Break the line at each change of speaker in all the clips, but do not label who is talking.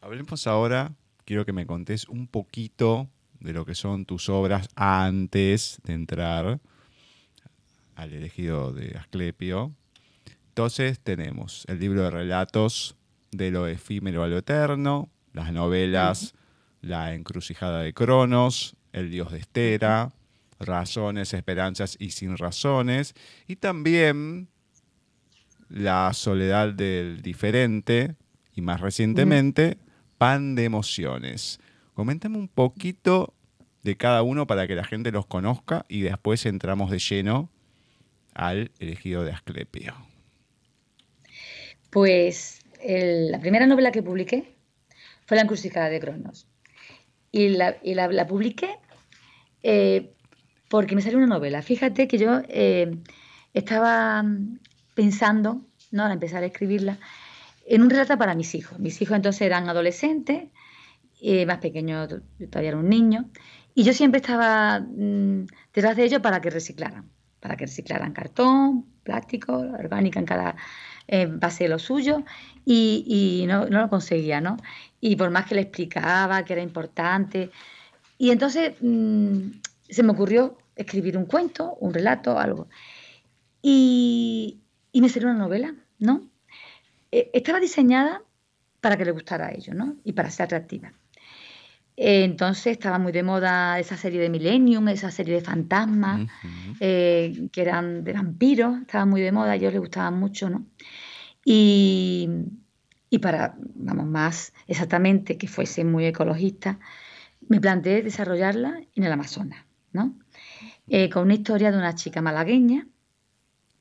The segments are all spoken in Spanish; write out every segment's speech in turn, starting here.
Hablemos ahora, quiero que me contés un poquito de lo que son tus obras antes de entrar al elegido de Asclepio. Entonces tenemos el libro de relatos de lo efímero a lo eterno, las novelas La encrucijada de Cronos, El dios de Estera, Razones, Esperanzas y Sin Razones, y también La soledad del diferente, y más recientemente, Pan de Emociones. Coméntame un poquito de cada uno para que la gente los conozca y después entramos de lleno al elegido de Asclepio.
Pues la primera novela que publiqué fue La encrucijada de Cronos. Y la, publiqué eh, porque me salió una novela. Fíjate que yo eh, estaba pensando, ¿no? al empezar a escribirla, en un relato para mis hijos. Mis hijos entonces eran adolescentes, eh, más pequeños todavía era un niño, y yo siempre estaba mm, detrás de ellos para que reciclaran, para que reciclaran cartón, plástico, orgánica en cada base de lo suyo, y, no, lo conseguía, ¿no? Y por más que le explicaba que era importante, y entonces mm, se me ocurrió escribir un cuento, un relato, algo. Y, y me salió una novela, ¿no? Eh, estaba diseñada para que le gustara a ellos, ¿no? Y para ser atractiva. Eh, entonces estaba muy de moda esa serie de Millennium, esa serie de fantasmas, eh, que eran de vampiros, estaba muy de moda, a ellos les gustaba mucho, ¿no? Y, y para, vamos, más exactamente, que fuese muy ecologista, me planteé desarrollarla en el Amazonas, ¿no? con una historia de una chica malagueña,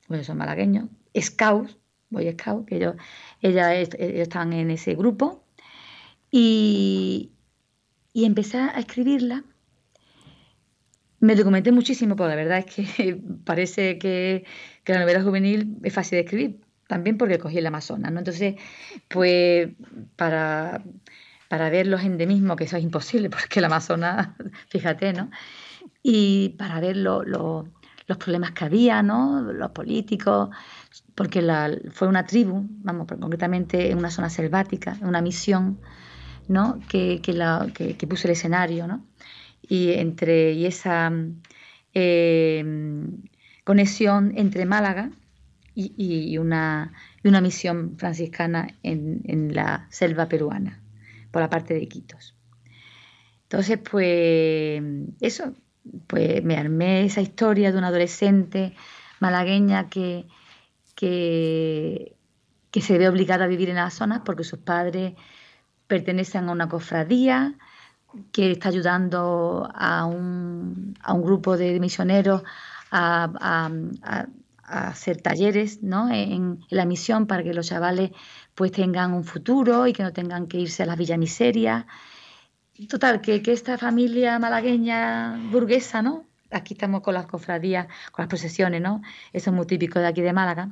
bueno, son malagueños, scouts, Boy Scout, que ellos, ella, ellos están en ese grupo, y, y empecé a escribirla. Me documenté muchísimo, porque la verdad es que parece que, que, la novela juvenil es fácil de escribir, también porque cogí el Amazonas, ¿no? Entonces, pues para, para ver los endemismos, que eso es imposible, porque el Amazonas, fíjate, ¿no? Y para ver los problemas que había, ¿no? Los políticos, porque fue una tribu, vamos, concretamente en una zona selvática, una misión, ¿no? Que, que, la, que, puso el escenario, ¿no? Y, entre, y esa eh, conexión entre Málaga y, y, una, y, una, misión franciscana en, en, la selva peruana, por la parte de Iquitos. Entonces, pues eso, pues me armé esa historia de una adolescente malagueña que, que, se ve obligada a vivir en las zonas porque sus padres pertenecen a una cofradía que está ayudando a un, grupo de misioneros a, hacer talleres ¿no? en, la misión para que los chavales pues tengan un futuro y que no tengan que irse a las villamiserias. Total, que, que esta familia malagueña burguesa, ¿no? Aquí estamos con las cofradías, con las procesiones, ¿no? Eso es muy típico de aquí de Málaga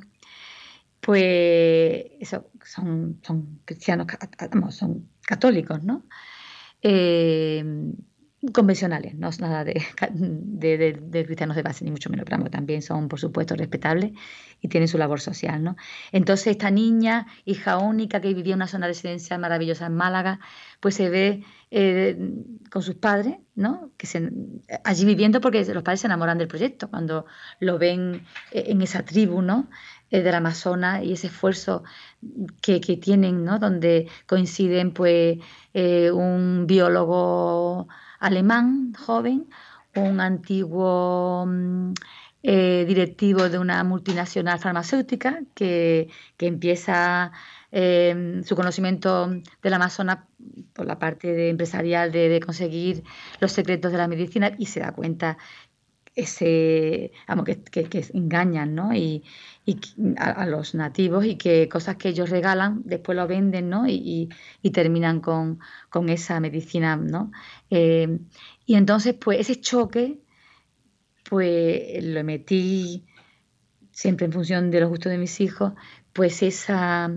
pues eso, son, son cristianos, son católicos, ¿no? Eh, convencionales, no es nada de, de, cristianos de base, ni mucho menos, pero también son, por supuesto, respetables y tienen su labor social, ¿no? Entonces, esta niña, hija única, que vivía en una zona residencial maravillosa en Málaga, pues se ve eh, con sus padres, ¿no? Que se, allí viviendo porque los padres se enamoran del proyecto, cuando lo ven eh, en esa tribu, ¿no? Eh, del Amazonas y ese esfuerzo que, tienen, ¿no? donde coinciden pues, un biólogo alemán joven, un antiguo mm, eh, directivo de una multinacional farmacéutica que, empieza su conocimiento del Amazonas por la parte empresarial de, conseguir los secretos de la medicina y se da cuenta ese, que, engañan, ¿no? Y, a, los nativos y que cosas que ellos regalan después lo venden, ¿no? Y, terminan con, con, esa medicina, ¿no? Eh, y entonces, pues ese choque, pues lo metí siempre en función de los gustos de mis hijos, pues esa,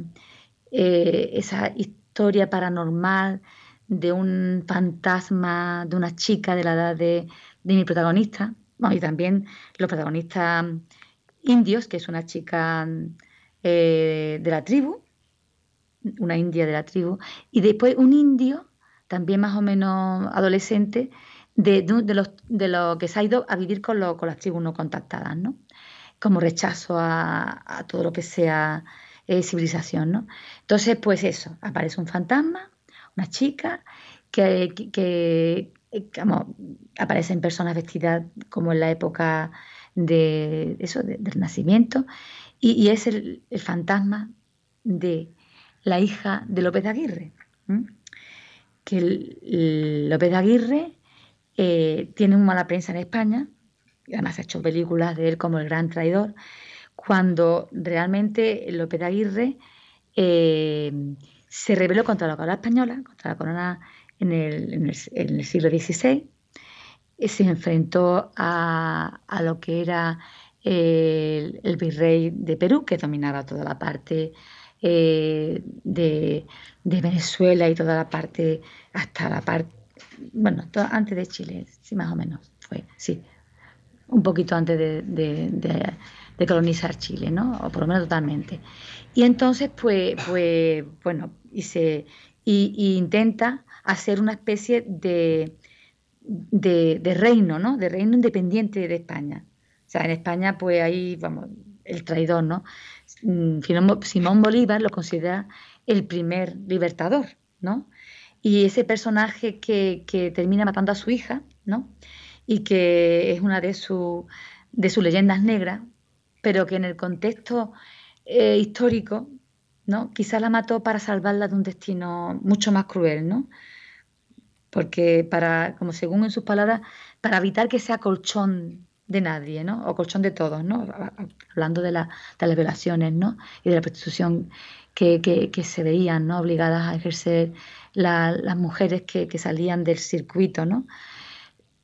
eh, esa historia paranormal de un fantasma, de una chica de la edad de, de mi protagonista, y también los protagonistas indios, que es una chica eh, de la tribu, una india de la tribu, y después un indio, también más o menos adolescente, de, de, los, de lo que se ha ido a vivir con, con las tribus no contactadas, ¿no? Como rechazo a, todo lo que sea eh, civilización, ¿no? Entonces, pues eso, aparece un fantasma, una chica, que, que, aparecen personas vestidas como en la época de eso, del nacimiento, y, es el, fantasma de la hija de López Aguirre. Que López de Aguirre eh, tiene una mala prensa en España, y además ha hecho películas de él como el gran traidor, cuando realmente López Aguirre eh, se rebeló contra la corona española, contra la corona en el, siglo XVI, se enfrentó a, lo que era el, virrey de Perú, que dominaba toda la parte eh, de, Venezuela y toda la parte, hasta la parte, bueno, antes de Chile, sí, más o menos, fue, sí, un poquito antes de, colonizar Chile, ¿no? O por lo menos totalmente. Y entonces, pues, pues bueno, y, se, y intenta hacer una especie de, de, reino, ¿no? De reino independiente de España. O sea, en España, pues ahí, vamos, el traidor, ¿no? Mm, Simón Bolívar lo considera el primer libertador, ¿no? Y ese personaje que, termina matando a su hija, ¿no? Y que es una de, de sus leyendas negras, pero que en el contexto eh, histórico, ¿no? Quizá la mató para salvarla de un destino mucho más cruel, ¿no? Porque para, como según en sus palabras, para evitar que sea colchón de nadie, ¿no? O colchón de todos, ¿no? Hablando de, la, de las violaciones, ¿no? Y de la prostitución que, que, se veían, ¿no? Obligadas a ejercer las mujeres que, que, salían del circuito, ¿no?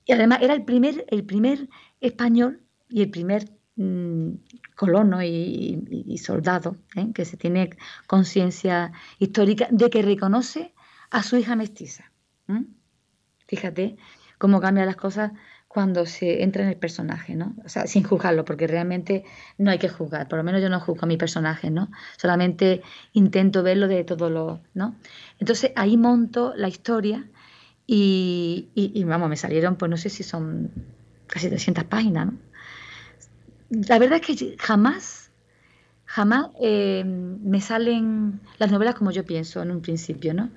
Y además era el primer, el primer español y el primer mm, colono y, soldado ¿eh? que se tiene conciencia histórica de que reconoce a su hija mestiza. Fíjate cómo cambian las cosas cuando se entra en el personaje, ¿no? O sea, sin juzgarlo, porque realmente no hay que juzgar. Por lo menos yo no juzgo a mi personaje, ¿no? Solamente intento verlo de todo lo, ¿no? Entonces ahí monto la historia y, y, vamos, me salieron, pues no sé si son casi 300 páginas, ¿no? La verdad es que jamás, jamás eh, me salen las novelas como yo pienso en un principio, ¿no?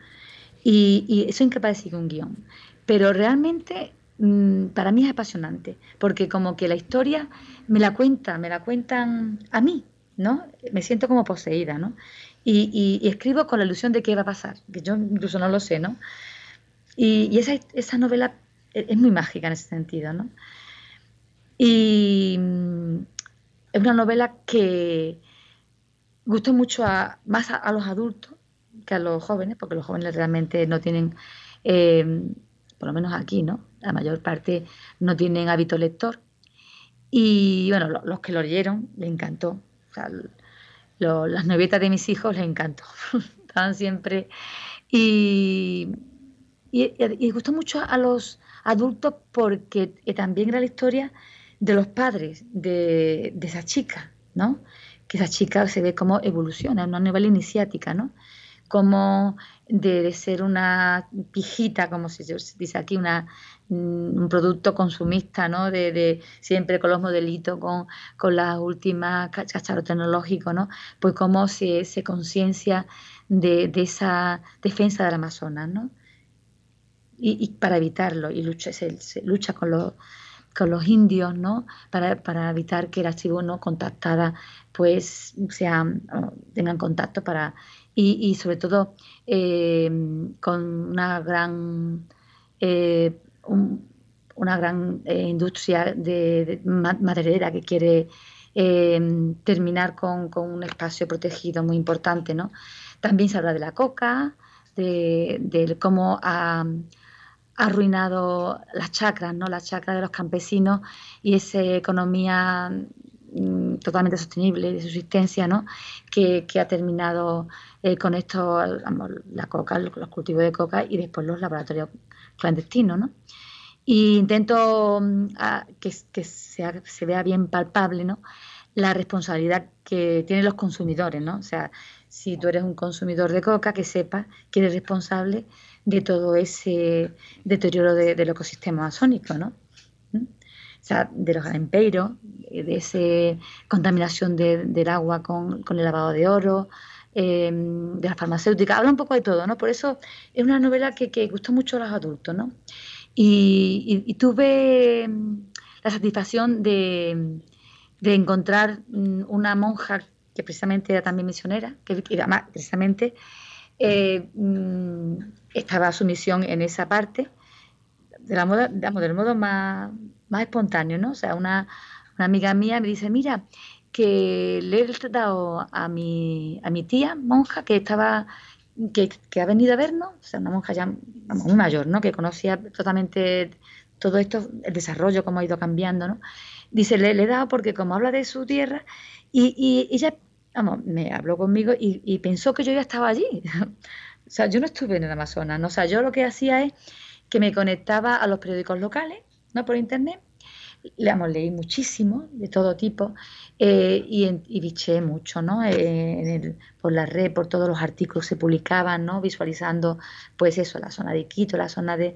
Y, y soy incapaz de seguir un guion. Pero realmente mm, para mí es apasionante, porque como que la historia me la cuenta, me la cuentan a mí, ¿no? Me siento como poseída, ¿no? Y, escribo con la ilusión de qué va a pasar, que yo incluso no lo sé, ¿no? Y, esa, esa, novela e, es muy mágica en ese sentido, ¿no? Y mm, es una novela que gustó mucho a, más a los adultos, que a los jóvenes, porque los jóvenes realmente no tienen, eh, por lo menos aquí, ¿no? La mayor parte no tienen hábito lector. Y bueno, los que lo leyeron les encantó. Las novietas de mis hijos les encantó. Estaban siempre. Y, y, gustó mucho a los adultos porque también era la historia de los padres de, esa chica, ¿no? Que esa chica se ve como evoluciona, una novela iniciática, ¿no? Como de, ser una pijita, como se dice aquí, mm, un producto consumista, ¿no? De, siempre con los modelitos, con, con las últimas cacharros tecnológicos, ¿no? Pues cómo se, se conciencia de, esa defensa del Amazonas, ¿no? Y, para evitarlo, y lucha, se, lucha con los con los indios, ¿no? Para, para, evitar que las tribus no contactadas pues sean, tengan contacto para y, sobre todo eh, con una gran, eh, una gran eh, industria de, maderera que quiere terminar con, un espacio protegido muy importante. ¿no? También se habla de la coca, de, cómo ha, arruinado las chacras, ¿no? las chacras de los campesinos y esa economía mm, totalmente sostenible de subsistencia, ¿no? que, que ha terminado eh, con esto, la coca, los cultivos de coca y después los laboratorios clandestinos, ¿no? Y intento mm, que, se vea bien palpable, ¿no? La responsabilidad que tienen los consumidores, ¿no? O sea, si tú eres un consumidor de coca, que sepas que eres responsable de todo ese deterioro del ecosistema amazónico, ¿no? Sea, de los galempeiros, de esa contaminación del agua con, el lavado de oro, em, de la farmacéutica, habla un poco de todo, ¿no? Por eso es una novela que, que gustó mucho a los adultos, ¿no? y tuve em, la satisfacción de, de encontrar mm, una monja que precisamente era también misionera, que precisamente eh, mm, estaba su misión en esa parte, de la moda, digamos, del modo más, más espontáneo, ¿no? O sea, una, amiga mía me dice, mira, que le he dado a mi, a mi tía, monja, que estaba, que, que ha venido a vernos, o sea, una monja ya muy mayor, ¿no? Que conocía totalmente todo esto, el desarrollo, cómo ha ido cambiando, ¿no? Dice, le, he dado porque como habla de su tierra, y, ella, vamos, me habló conmigo y, pensó que yo ya estaba allí. o sea, yo no estuve en el Amazonas, ¿no? O sea, yo lo que hacía es que me conectaba a los periódicos locales, ¿no? Por internet, leí muchísimo, de todo tipo, eh, y, y, mucho, ¿no? Eh, por la red, por todos los artículos que se publicaban, ¿no? Visualizando, pues eso, la zona de Quito, la zona de...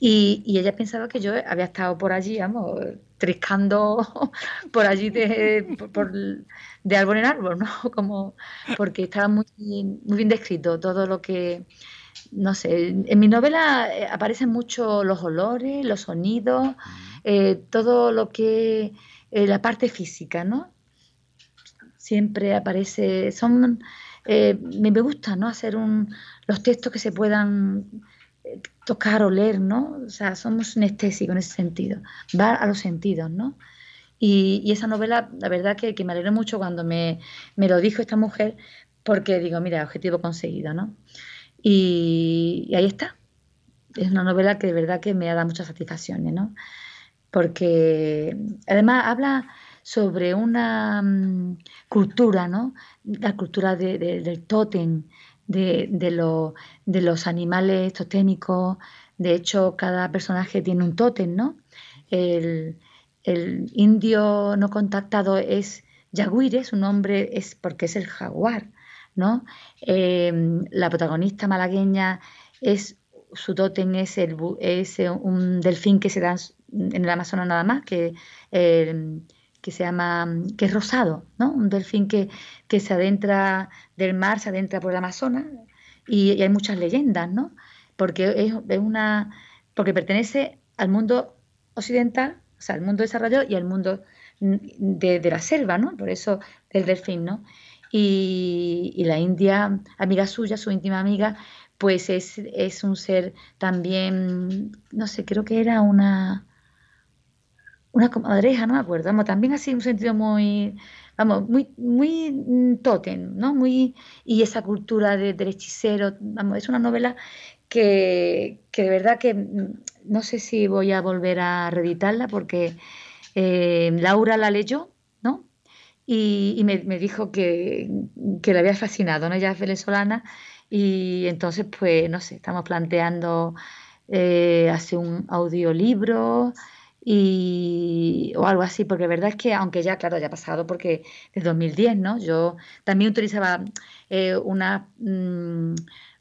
Y, ella pensaba que yo había estado por allí, vamos, triscando por allí de, por, de árbol en árbol, ¿no? Como, porque estaba muy, muy bien descrito todo lo que no sé, en mi novela eh, aparecen mucho los olores, los sonidos, eh, todo lo que eh, la parte física, ¿no? Siempre aparece, son, me, gusta, ¿no? Hacer un, los textos que se puedan tocar o leer, ¿no? O sea, somos sinestésicos en ese sentido, va a los sentidos, ¿no? Y, esa novela, la verdad que, me alegré mucho cuando me, me, lo dijo esta mujer, porque digo, mira, objetivo conseguido, ¿no? Y, ahí está. Es una novela que de verdad que me ha dado muchas satisfacciones, ¿no? Porque además habla sobre una mm, cultura, ¿no? La cultura del tótem, de, los animales totémicos. De hecho, cada personaje tiene un tótem, ¿no? El, indio no contactado es Yaguire, su nombre es porque es el jaguar. ¿No? Em, la protagonista malagueña es su tótem es, el, es un delfín que se da en el Amazonas nada más, que, em, que se llama, que es rosado, ¿no? Un delfín que, que se adentra del mar, se adentra por el Amazonas y, hay muchas leyendas, ¿no? Porque es, una, porque pertenece al mundo occidental, o sea, al mundo desarrollado y al mundo de, de la selva, ¿no? Por eso el delfín, ¿no? Y, la India, amiga suya, su íntima amiga, pues es, es, un ser también, no sé, creo que era una, una comadreja, no me acuerdo, vamos, también así un sentido muy, vamos, muy, muy mm, tótem, ¿no? Muy, y esa cultura de, del hechicero, vamos, es una novela que, que, de verdad que mm, no sé si voy a volver a reeditarla porque eh, Laura la leyó y, me, dijo que, le había fascinado, ¿no? Ella es venezolana y entonces, pues, no sé, estamos planteando eh, hacer un audiolibro y, o algo así, porque la verdad es que, aunque ya, claro, ya ha pasado, porque desde 2010, ¿no? Yo también utilizaba eh, una, mm,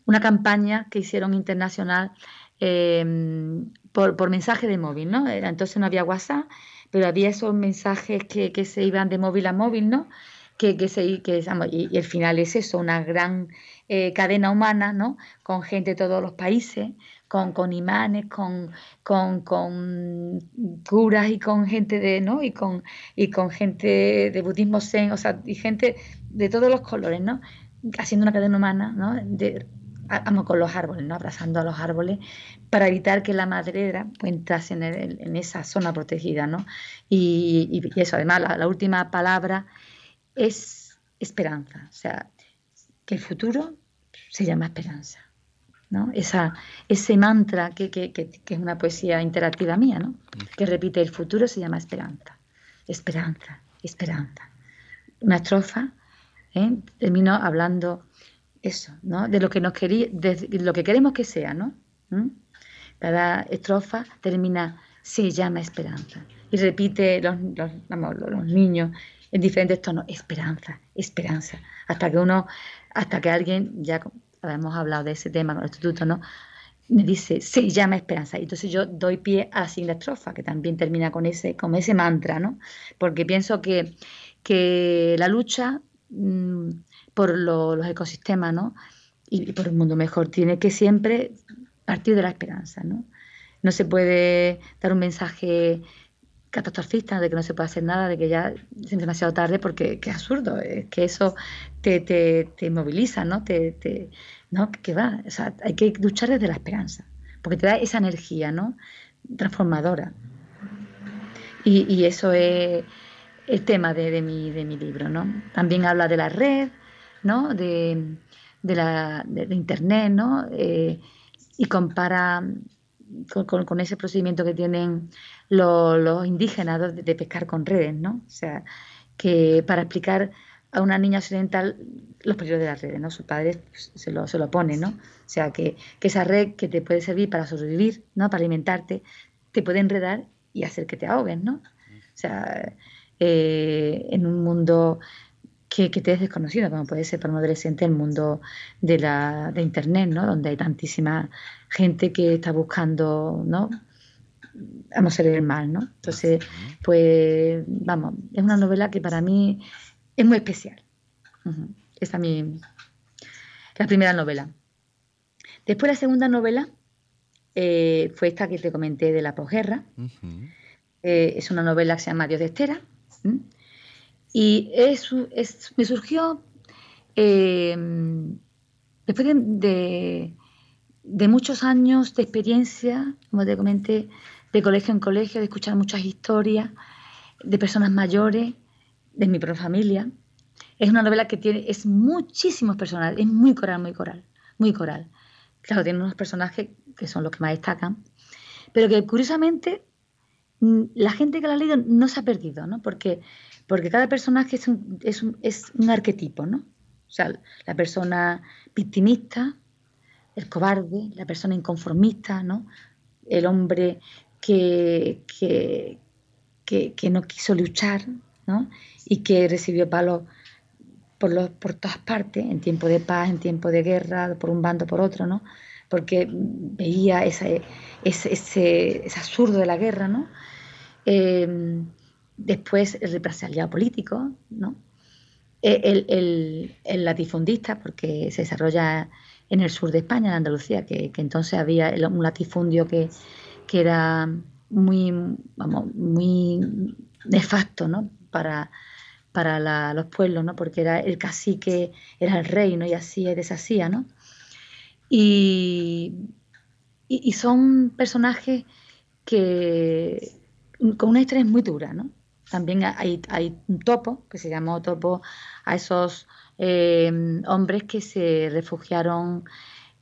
una campaña que hicieron internacional em, por, por mensaje de móvil, ¿no? Entonces no había WhatsApp pero había esos mensajes que, que se iban de móvil a móvil, ¿no? Que, que se, que, y, y, el final es eso, una gran eh, cadena humana, ¿no? Con gente de todos los países, con, con imanes, con, con, con, curas y con gente de, ¿no? Y con, y con gente de budismo zen, o sea, y gente de todos los colores, ¿no? Haciendo una cadena humana, ¿no? Con los árboles, ¿no? abrazando a los árboles para evitar que la madrera pues, entrase en, en esa zona protegida. ¿no? Y, eso, además, la, última palabra es esperanza, o sea, que el futuro se llama esperanza. ¿no? Esa, ese mantra que, que, que, es una poesía interactiva mía, ¿no? que repite el futuro se llama esperanza, esperanza, esperanza. Una estrofa, ¿eh? termino hablando eso, ¿no? De lo que nos quería, de lo que queremos que sea, ¿no? ¿Mm? Cada estrofa termina se llama esperanza y repite los, los, niños en diferentes tonos, esperanza, esperanza, hasta que uno, hasta que alguien, ya habíamos hablado de ese tema con el instituto, ¿no? me dice, se llama esperanza. Y entonces yo doy pie a la siguiente estrofa, que también termina con ese, con ese mantra, ¿no? Porque pienso que, que la lucha mm, por los ecosistemas, ¿no? Y, por un mundo mejor tiene que siempre partir de la esperanza, ¿no? No se puede dar un mensaje catastrofista de que no se puede hacer nada, de que ya es demasiado tarde, porque es absurdo, es que eso te, te, te moviliza, ¿no? Te, te, ¿no? Que va, o sea, hay que luchar desde la esperanza, porque te da esa energía, ¿no? Transformadora. Y, y eso es el tema de, de, mi, de mi libro, ¿no? También habla de la red, ¿no? De, de la, de, Internet, ¿no? Eh, y compara con, con, ese procedimiento que tienen los, indígenas de, pescar con redes, ¿no? O sea, que para explicar a una niña occidental los peligros de las redes, ¿no? Sus padres pues, se, lo, se lo ponen, ¿no? O sea, que, que, esa red que te puede servir para sobrevivir, ¿no? Para alimentarte, te puede enredar y hacer que te ahogues, ¿no? O sea, eh, en un mundo que, que, te es desconocido, como puede ser para un adolescente el mundo de, la, de Internet, ¿no? Donde hay tantísima gente que está buscando, ¿no? a no ser el mal, ¿no? Entonces, pues, vamos, es una novela que para mí es muy especial. Esta es mi, la primera novela. Después la segunda novela eh, fue esta que te comenté de la posguerra. eh, es una novela que se llama Dios de Estera. Y es, es, me surgió eh, después de, muchos años de experiencia, como te comenté, de colegio en colegio, de escuchar muchas historias de personas mayores de mi propia familia. Es una novela que tiene, es muchísimos personajes, es muy coral, muy coral, muy coral. Claro, tiene unos personajes que son los que más destacan, pero que curiosamente la gente que la ha leído no se ha perdido, ¿no? Porque, porque cada personaje es un, es un, es un arquetipo, ¿no? O sea, la persona victimista, el cobarde, la persona inconformista, ¿no? El hombre que, que, que, que no quiso luchar, ¿no? y que recibió palos por, los, por todas partes, en tiempo de paz, en tiempo de guerra, por un bando, por otro, ¿no? porque veía ese, ese, ese, absurdo de la guerra, ¿no? Eh, después el represaliado político, ¿no? E, el, latifundista, porque se desarrolla en el sur de España, en Andalucía, que, entonces había un latifundio que, que era muy, vamos, muy nefasto, ¿no? Para, para los pueblos, ¿no? Porque era el cacique, era el rey, ¿no? Y así y deshacía, ¿no? Y, y, son personajes que con una historia muy dura, ¿no? También hay, hay un topo, que se llamó topo a esos eh, hombres que se refugiaron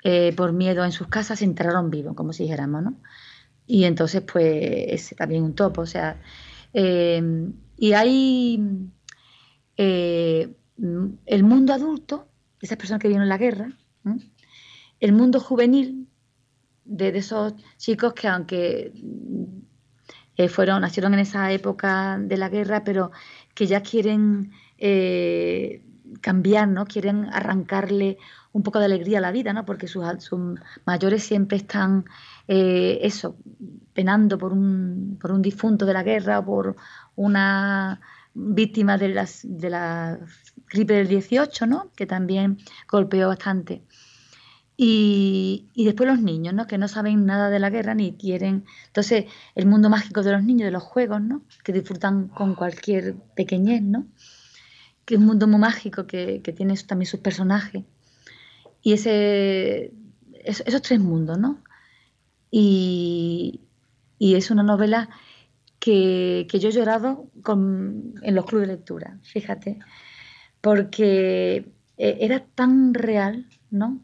eh, por miedo en sus casas, se enterraron vivos, como si dijéramos, ¿no? Y entonces, pues, es también un topo, o sea, eh, y hay eh, el mundo adulto, esas personas que vieron la guerra, el mundo juvenil de, esos chicos que aunque eh, fueron, nacieron en esa época de la guerra, pero que ya quieren eh, cambiar, ¿no? Quieren arrancarle un poco de alegría a la vida, ¿no? Porque sus, sus mayores siempre están, eh, eso, penando por un, por un difunto de la guerra o por una víctima de, las, de la gripe del 18, ¿no? Que también golpeó bastante. Y, y, después los niños, ¿no? Que no saben nada de la guerra ni quieren. Entonces, el mundo mágico de los niños, de los juegos, ¿no? Que disfrutan con cualquier pequeñez, ¿no? Que es un mundo muy mágico que, que tiene también sus personajes. Y ese, esos tres mundos, ¿no? Y, y es una novela que, que yo he llorado con, en los clubes de lectura, fíjate, porque eh, era tan real, ¿no?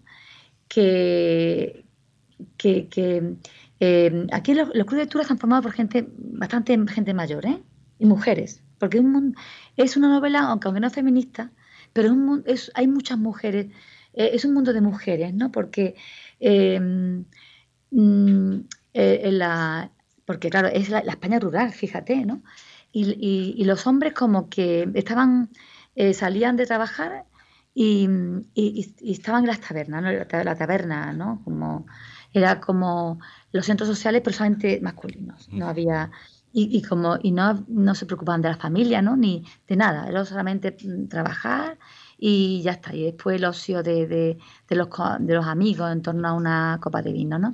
Que, que, que eh, aquí los, los, clubes de lectura están formados por gente, bastante gente mayor, ¿eh? Y mujeres, porque es, un, es una novela, aunque, aunque no es feminista, pero es un, es, hay muchas mujeres, eh, es un mundo de mujeres, ¿no? Porque eh, mm, en la, porque claro, es la, España rural, fíjate, ¿no? y, los hombres como que estaban, salían de trabajar y, estaban en las tabernas, ¿no? La, taberna, ¿no? Como, era como los centros sociales, pero solamente masculinos. No había y, como y no, no se preocupaban de la familia, ¿no? Ni de nada, era solamente mm, trabajar y ya está. Y después el ocio de, de, de, los, de los amigos en torno a una copa de vino, ¿no?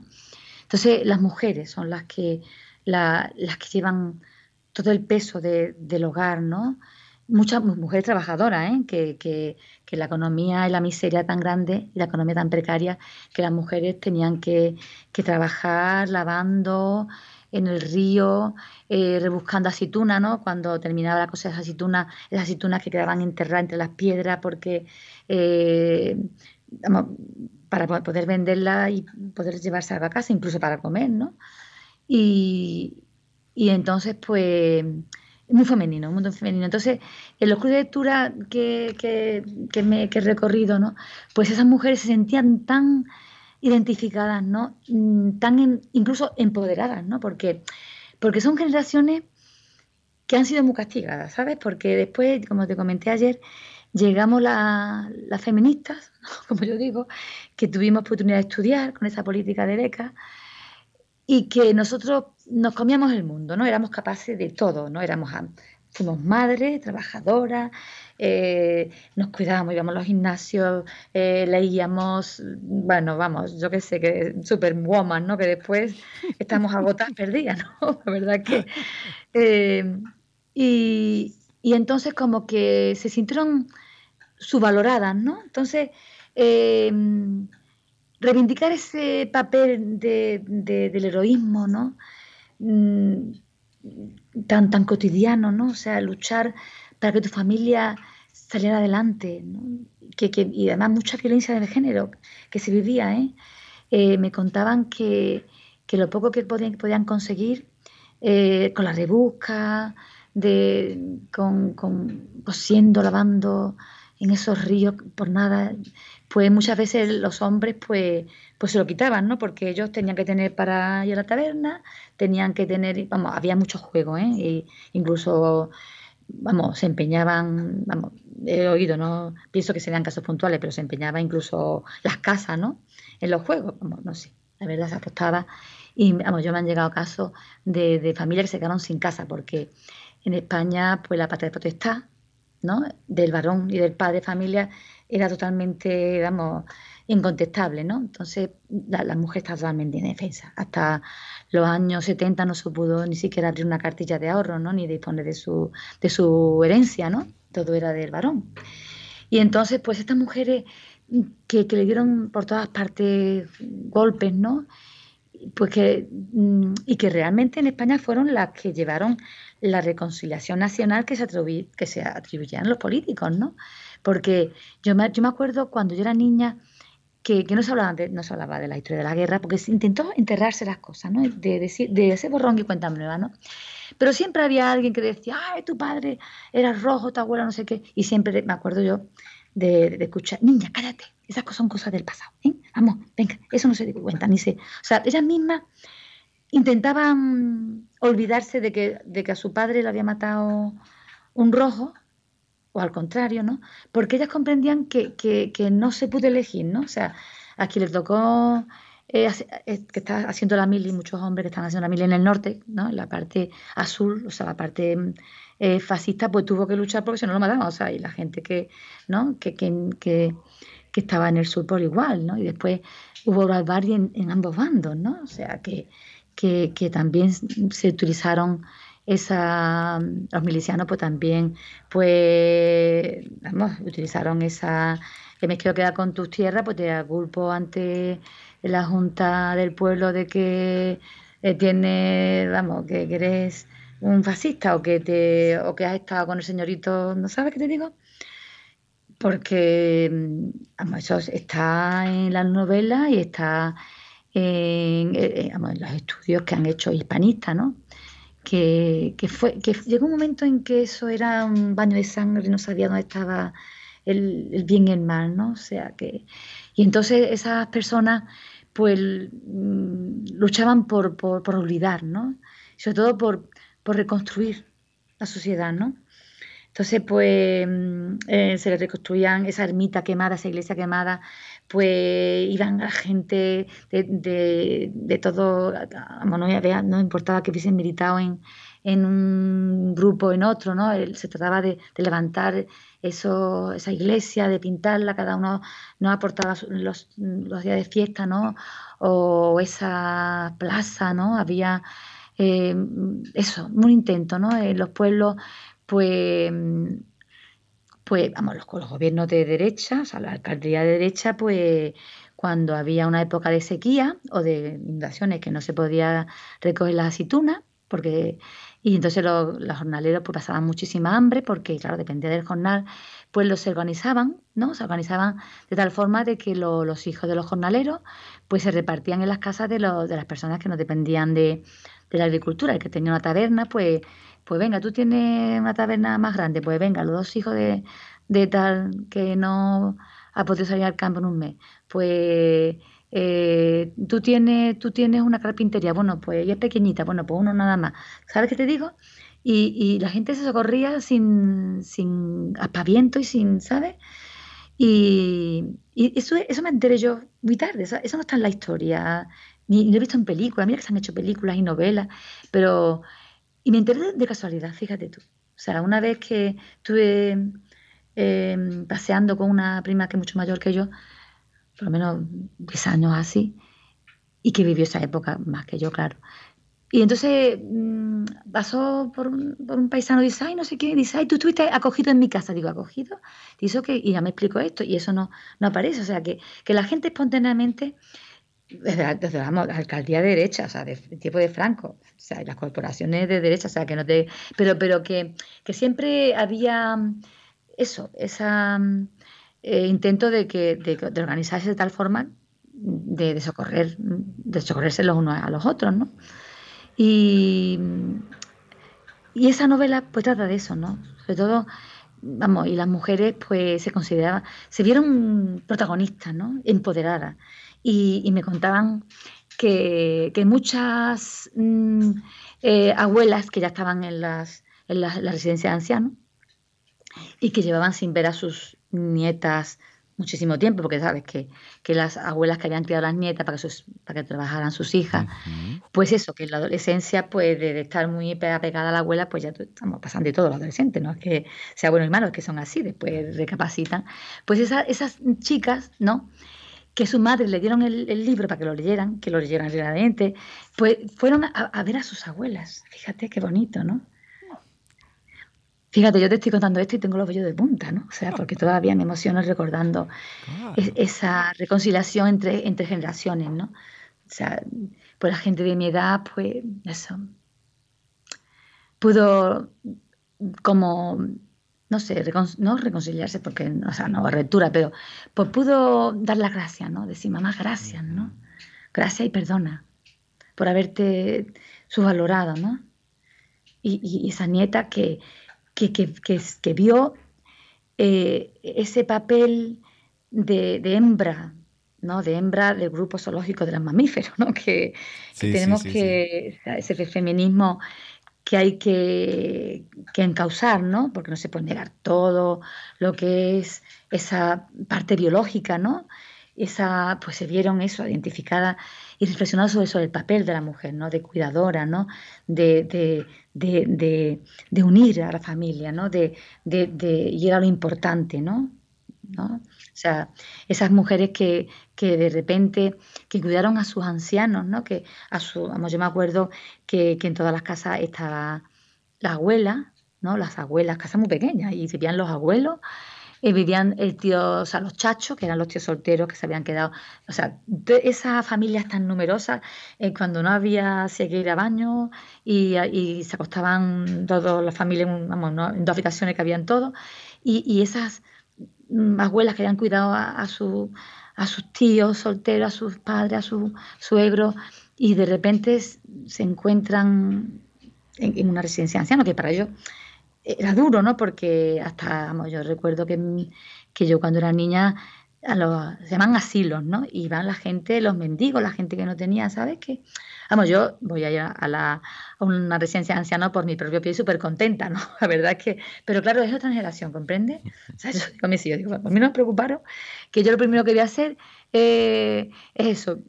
Entonces las mujeres son las que, las que llevan todo el peso del hogar, ¿no? Muchas mujeres trabajadoras, ¿eh? que, que, la economía y la miseria tan grande y la economía tan precaria que las mujeres tenían que, que trabajar lavando, en el río, eh, rebuscando aceitunas, ¿no? Cuando terminaba la cosa de las aceitunas, las aceitunas que quedaban enterradas entre las piedras porque eh, para poder venderla y poder llevarse a casa, incluso para comer, ¿no? Y, entonces, pues, muy femenino, un mundo femenino. Entonces, en los clubes de lectura que, que, me, que he recorrido, ¿no? Pues esas mujeres se sentían tan identificadas, ¿no? Mm, tan incluso empoderadas, ¿no? Porque, porque son generaciones que han sido muy castigadas, ¿sabes? Porque después, como te comenté ayer, llegamos las feministas, como yo digo, que tuvimos oportunidad de estudiar con esa política de becas y que nosotros nos comíamos el mundo, ¿no? Éramos capaces de todo, ¿no? Éramos fuimos madres, trabajadoras, eh, nos cuidábamos, íbamos a los gimnasios, eh, leíamos, bueno, vamos, yo qué sé, que superwoman, ¿no? Que después estamos agotadas, perdidas, ¿no? La verdad que... Eh, y, entonces como que se sintieron subvaloradas, ¿no? Entonces, reivindicar ese papel del heroísmo, ¿no? Mm, tan, tan cotidiano, ¿no? O sea, luchar para que tu familia saliera adelante, ¿no? que, que, y además mucha violencia de género que se vivía, ¿eh? eh me contaban que, que, lo poco que podían, podían conseguir eh, con la rebusca, de, con, con, cosiendo, lavando en esos ríos por nada, pues muchas veces los hombres pues, pues se lo quitaban, ¿no? Porque ellos tenían que tener para ir a la taberna, tenían que tener, vamos, había muchos juegos, ¿eh? Y incluso, vamos, se empeñaban, vamos, he oído, ¿no? Pienso que serían casos puntuales, pero se empeñaba incluso las casas, ¿no? En los juegos, vamos, no sé, la verdad se apostaba. Y, vamos, yo me han llegado casos de, de familias que se quedaron sin casa, porque en España, pues la patria de potestad, ¿no? Del varón y del padre de familia era totalmente, digamos, incontestable, ¿no? Entonces la, mujer está totalmente indefensa. Hasta los años 70 no se pudo ni siquiera abrir una cartilla de ahorro, ¿no? Ni disponer de su, de su herencia, ¿no? Todo era del varón. Y entonces, pues estas mujeres que, que le dieron por todas partes golpes, ¿no? Pues que, mm, y que realmente en España fueron las que llevaron la reconciliación nacional que se, que se los políticos, ¿no? Porque yo me, yo me acuerdo cuando yo era niña que, no, se hablaba de, no se hablaba de la historia de la guerra, porque se intentó enterrarse las cosas, ¿no? De, decir, de ese borrón y cuenta nueva, ¿no? Pero siempre había alguien que decía, ay, tu padre era rojo, tu abuela no sé qué, y siempre me acuerdo yo de, escuchar, niña, cállate, esas cosas son cosas del pasado, ¿eh? Vamos, venga, eso no se dio cuenta, ni se... O sea, ellas mismas intentaban olvidarse de que, de que a su padre le había matado un rojo, o al contrario, ¿no? Porque ellas comprendían que, que, no se pudo elegir, ¿no? O sea, a quien le tocó, eh, eh, que está haciendo la mili, muchos hombres que están haciendo la mili en el norte, ¿no? En la parte azul, o sea, la parte eh, fascista, pues tuvo que luchar porque si no lo mataban, o sea, y la gente que, ¿no? Que, que, que, estaba en el sur por igual, ¿no? Y después hubo barbarie en, en ambos bandos, ¿no? O sea, que, que, también se utilizaron esa, los milicianos pues también pues vamos, utilizaron esa me quiero quedar con tus tierras pues te culpo ante la junta del pueblo de que eh, tiene vamos que, eres un fascista o que te o que has estado con el señorito no sabes qué te digo porque vamos, eso está en las novelas y está en, eh, eh, los estudios que han hecho hispanistas, ¿no? Que, fue, que llegó un momento en que eso era un baño de sangre, no sabía dónde estaba el, bien y el mal, ¿no? O sea que. Y entonces esas personas, pues, mm, luchaban por, por, olvidar, ¿no? Sobre todo por, por reconstruir la sociedad, ¿no? Entonces, pues mm, eh, se le reconstruían esa ermita quemada, esa iglesia quemada, pues iban la gente de, de, todo, no, no importaba que hubiesen militado en, en un grupo en otro, ¿no? Se trataba de, levantar eso, esa iglesia, de pintarla, cada uno nos aportaba los, los, días de fiesta, ¿no? O esa plaza, ¿no? Había eh, eso, un intento, ¿no? En los pueblos pues, pues vamos, los, los gobiernos de derecha, o sea, la alcaldía de derecha, pues cuando había una época de sequía o de inundaciones que no se podía recoger las aceitunas, porque y entonces los, jornaleros pues pasaban muchísima hambre porque, claro, dependía del jornal, pues los organizaban, ¿no? Se organizaban de tal forma de que los hijos de los jornaleros pues se repartían en las casas de, de las personas que no dependían de, de la agricultura. El que tenía una taberna, pues pues venga, tú tienes una taberna más grande, pues venga, los dos hijos de, tal que no ha podido salir al campo en un mes, pues eh, tú, tienes, una carpintería, bueno, pues ella es pequeñita, bueno, pues uno nada más. ¿Sabes qué te digo? Y, la gente se socorría sin, sin aspaviento y sin, ¿sabes? Y, eso, eso me enteré yo muy tarde, eso, no está en la historia, ni, ni, lo he visto en películas, mira que se han hecho películas y novelas, pero y me enteré de casualidad, fíjate tú. O sea, una vez que estuve em, paseando con una prima que es mucho mayor que yo, por lo menos 10 años así, y que vivió esa época más que yo, claro. Y entonces mm, pasó por un, por un, paisano dice, ay, no sé qué, dice, ay, tú estuviste acogido en mi casa. Digo, acogido. Dice, que y ya me explico esto, y eso no, no aparece. O sea, que, que la gente espontáneamente desde, la, alcaldía de derecha, o sea, de, tipo de Franco, o sea, las corporaciones de derecha, o sea, que no te. Pero, pero que, que siempre había eso, ese eh, intento de, que, de, organizarse de tal forma de, socorrer, de socorrerse los unos a los otros, ¿no? Y, y esa novela pues trata de eso, ¿no? Sobre todo, vamos, y las mujeres pues se consideraban, se vieron protagonistas, ¿no? Empoderadas y, me contaban que, muchas mm, eh, abuelas que ya estaban en, las, en la, residencia de ancianos y que llevaban sin ver a sus nietas muchísimo tiempo, porque sabes que, las abuelas que habían criado a las nietas para que, para que trabajaran sus hijas, pues eso, que en la adolescencia, pues de, estar muy pegada a la abuela, pues ya estamos pasando de todo los adolescentes, no es que sea bueno y malo, es que son así, después recapacitan. Pues esas chicas, ¿no? que su madre le dieron el, libro para que lo leyeran, que lo leyeran realmente, pues fueron a, ver a sus abuelas. Fíjate qué bonito, ¿no? Fíjate, yo te estoy contando esto y tengo los vellos de punta, ¿no? O sea, porque todavía me emociono recordando esa reconciliación entre, entre generaciones, ¿no? O sea, pues la gente de mi edad, pues eso, pudo como no sé, no reconciliarse porque, o sea, no ruptura, pero pues pudo dar las gracias, ¿no? Decir, mamá, gracias, ¿no? Gracias y perdona por haberte subvalorado, ¿no? Y, esa nieta que, que, que, vio eh, ese papel de, hembra, ¿no? De hembra del grupo zoológico de los mamíferos, ¿no? Que, tenemos que, ese feminismo que hay que, encauzar, ¿no? Porque no se puede negar todo lo que es esa parte biológica, ¿no? Esa, pues se vieron eso, identificada y reflexionado sobre, sobre el papel de la mujer, ¿no? De cuidadora, ¿no? De, de, de, unir a la familia, ¿no? De, ir a lo importante, ¿no? ¿no? O sea, esas mujeres que, que de repente, que cuidaron a sus ancianos, ¿no? Que a su, vamos, yo me acuerdo que, en todas las casas estaba la abuela, ¿no? Las abuelas, casas muy pequeñas, y vivían los abuelos, eh, vivían el tío, o sea, los chachos, que eran los tíos solteros que se habían quedado, o sea, esas familias tan numerosas, eh, cuando no había si que ir a baño y, se acostaban todas las familias en dos habitaciones que habían todos, y, esas Mm, abuelas que habían cuidado a, su, a sus tíos solteros, a sus padres, a sus suegros, y de repente se encuentran en, una residencia anciana, que para ellos era duro, ¿no? Porque hasta, yo recuerdo que, que yo cuando era niña a los, se llaman asilos, ¿no? Y van la gente, los mendigos, la gente que no tenía, ¿sabes qué? Vamos, yo voy a ir a, la, a una residencia de ancianos por mi propio pie súper contenta, ¿no? La verdad es que, pero claro, es otra generación, ¿comprende? O sea, yo digo a mis hijos, digo, a mí no me preocuparon, que yo lo primero que voy a hacer eh, es eso.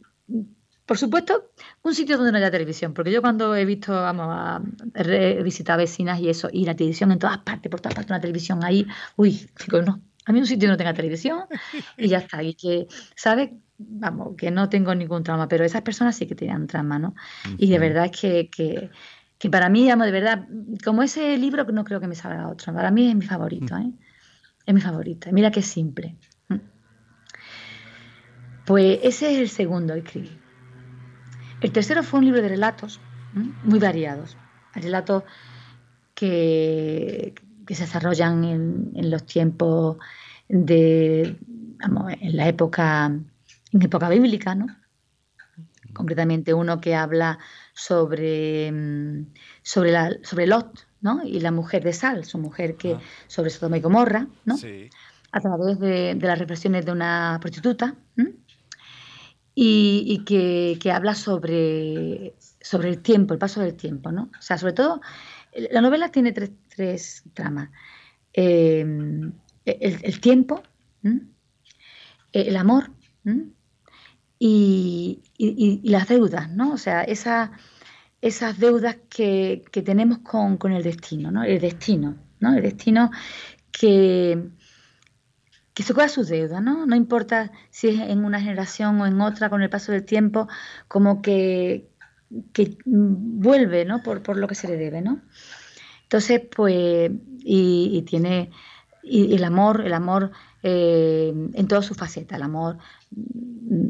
Por supuesto, un sitio donde no haya televisión, porque yo cuando he visto, vamos, a, he visitado vecinas y eso, y la televisión en todas partes, por todas partes, una televisión ahí, uy, digo, no, a mí un sitio no tenga televisión y ya está. Y que, ¿sabes? Vamos, que no tengo ningún trauma, pero esas personas sí que tenían trauma, ¿no? Y de verdad es que, que, que, para mí, digamos, de verdad, como ese libro no creo que me salga otro. Para mí es mi favorito, ¿eh? Es mi favorito. Mira qué simple. Pues ese es el segundo que escribí. El tercero fue un libro de relatos muy variados. Relatos que, que se desarrollan en, los tiempos de, en la época, en época bíblica, ¿no? Concretamente uno que habla sobre, mm, sobre, la, sobre Lot, ¿no? Y la mujer de Sal, su mujer que, ah. sobre Sodoma y Gomorra, ¿no? A través de, las reflexiones de una prostituta, y, que, que, habla sobre, sobre el tiempo, el paso del tiempo, ¿no? O sea, sobre todo, la novela tiene tres, tres tramas. Em, el, tiempo, el amor y, las deudas, ¿no? O sea, esa, esas deudas que, tenemos con, el destino, ¿no? El destino, ¿no? El destino que, que se cobra sus deudas, ¿no? No importa si es en una generación o en otra, con el paso del tiempo, como que, que vuelve, ¿no? Por, por lo que se le debe, ¿no? Entonces, pues, y, tiene y, el amor, el amor eh, en todas sus facetas, el amor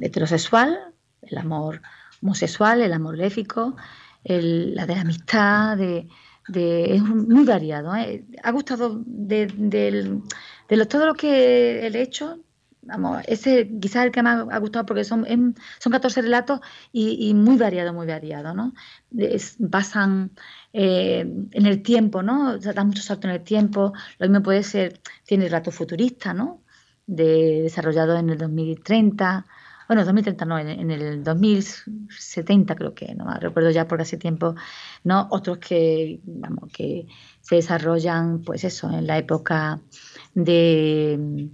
heterosexual, el amor homosexual, el amor léfico, la de la amistad, de, es muy variado. ¿eh? Ha gustado de, todo lo que he hecho, vamos, ese quizás el que más ha gustado porque son, son 14 relatos y, muy variado, muy variado, ¿no? pasan eh, en el tiempo, ¿no? O sea, da mucho salto en el tiempo. Lo mismo puede ser, tiene relato futurista, ¿no? De, desarrollado en el 2030, bueno, 2030 no, en, el 2070 creo que, no recuerdo ya porque hace tiempo, ¿no? Otros que, vamos, que se desarrollan, pues eso, en la época de,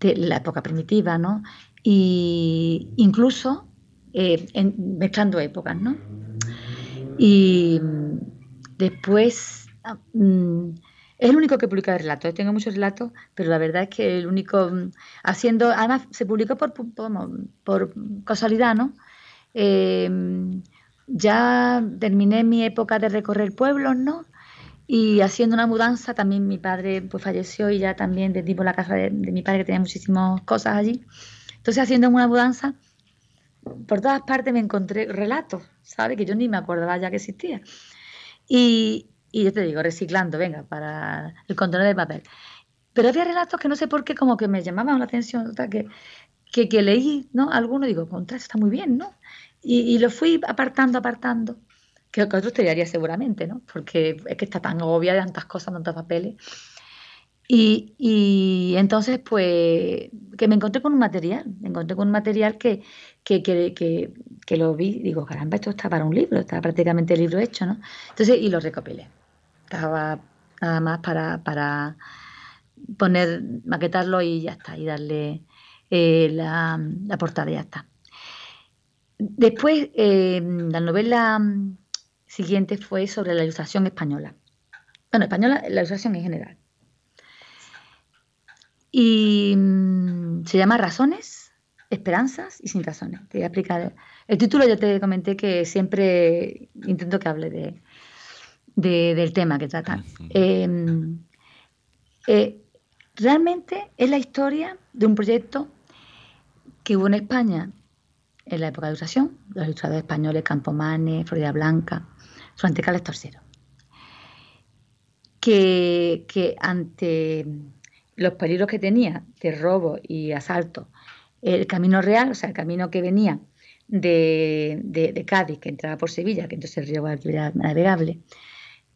la época primitiva, ¿no? Y incluso eh, mezclando épocas, ¿no? Y Después, ah, mm, es el único que publica relatos. Tengo muchos relatos, pero la verdad es que el único, mm, haciendo, además se publicó por, por, casualidad, ¿no? Em, ya terminé mi época de recorrer pueblos, ¿no? Y haciendo una mudanza, también mi padre pues, falleció y ya también vendí por la casa de, mi padre que tenía muchísimas cosas allí. Entonces, haciendo una mudanza, por todas partes me encontré relatos, ¿sabes? Que yo ni me acordaba ya que existía. Y, yo te digo, reciclando, venga, para el contenedor de papel. Pero había relatos que no sé por qué como que me llamaban la atención, que, que, que leí, ¿no? Algunos digo, contra, está muy bien, ¿no? Y, y lo fui apartando, apartando, que, que otros te haría seguramente, ¿no? Porque es que está tan obvia de tantas cosas, tantos papeles. Y, y, entonces, pues, que me encontré con un material, me encontré con un material que, que, que, que, lo vi, digo, caramba, esto está para un libro, está prácticamente el libro hecho, ¿no? Entonces, y lo recopilé. Estaba nada más para, para poner, maquetarlo y ya está, y darle eh, la, la, portada y ya está. Después, eh, la novela siguiente fue sobre la ilustración española. Bueno, española, la ilustración en general y mm, se llama Razones, Esperanzas y Sin Razones. Te voy a explicar. El título ya te comenté que siempre intento que hable de, del tema que trata. Em, eh, realmente es la historia de un proyecto que hubo en España en la época de ilustración, los ilustradores españoles Campomanes, Florida Blanca, Juan Carlos Torcero, que, que ante los peligros que tenía de robo y asalto, el camino real, o sea, el camino que venía de, Cádiz, que entraba por Sevilla, que entonces el río era navegable,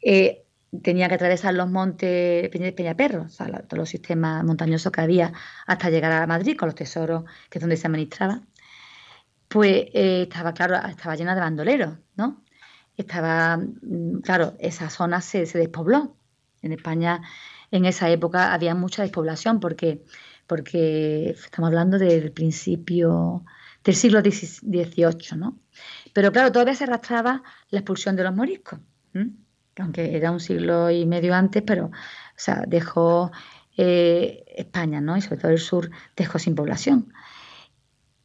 eh, tenía que atravesar los montes Peñaperro, o sea, todos los sistemas montañosos que había hasta llegar a Madrid con los tesoros, que es donde se administraba, pues eh, estaba, claro, estaba llena de bandoleros, ¿no? Estaba, mm, claro, esa zona se, despobló. En España en esa época había mucha despoblación porque, porque estamos hablando del principio del siglo XVIII, ¿no? Pero claro, todavía se arrastraba la expulsión de los moriscos aunque era un siglo y medio antes, pero o sea, dejó eh, España, ¿no? Y sobre todo el sur dejó sin población.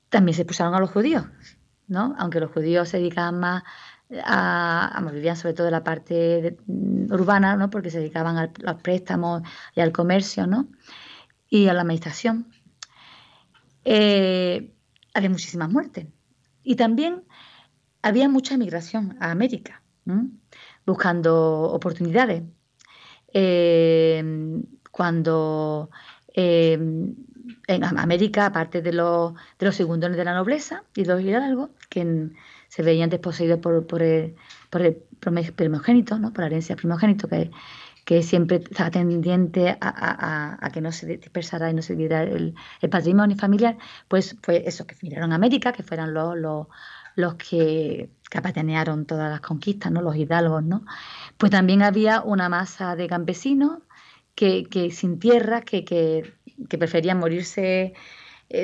También se expulsaron a los judíos, ¿no? Aunque los judíos se dedicaban más vivían sobre todo en la parte mm, urbana, ¿no? Porque se dedicaban a los préstamos y al comercio, ¿no? Y a la administración. Eh, había muchísimas muertes. Y también había mucha migración a América buscando oportunidades. Eh, cuando eh, en América, aparte de los, de segundones de la nobleza y los hidalgos, que se veían desposeídos por, por, el, por el primogénito, ¿no? por la herencia primogénito, que, que siempre estaba tendiente a, que no se dispersara y no se diera el, patrimonio familiar, pues fue eso, que vinieron a América, que fueran los, los, los que capitanearon todas las conquistas, ¿no? los hidalgos, ¿no? Pues también había una masa de campesinos que, sin tierra, que, que, preferían morirse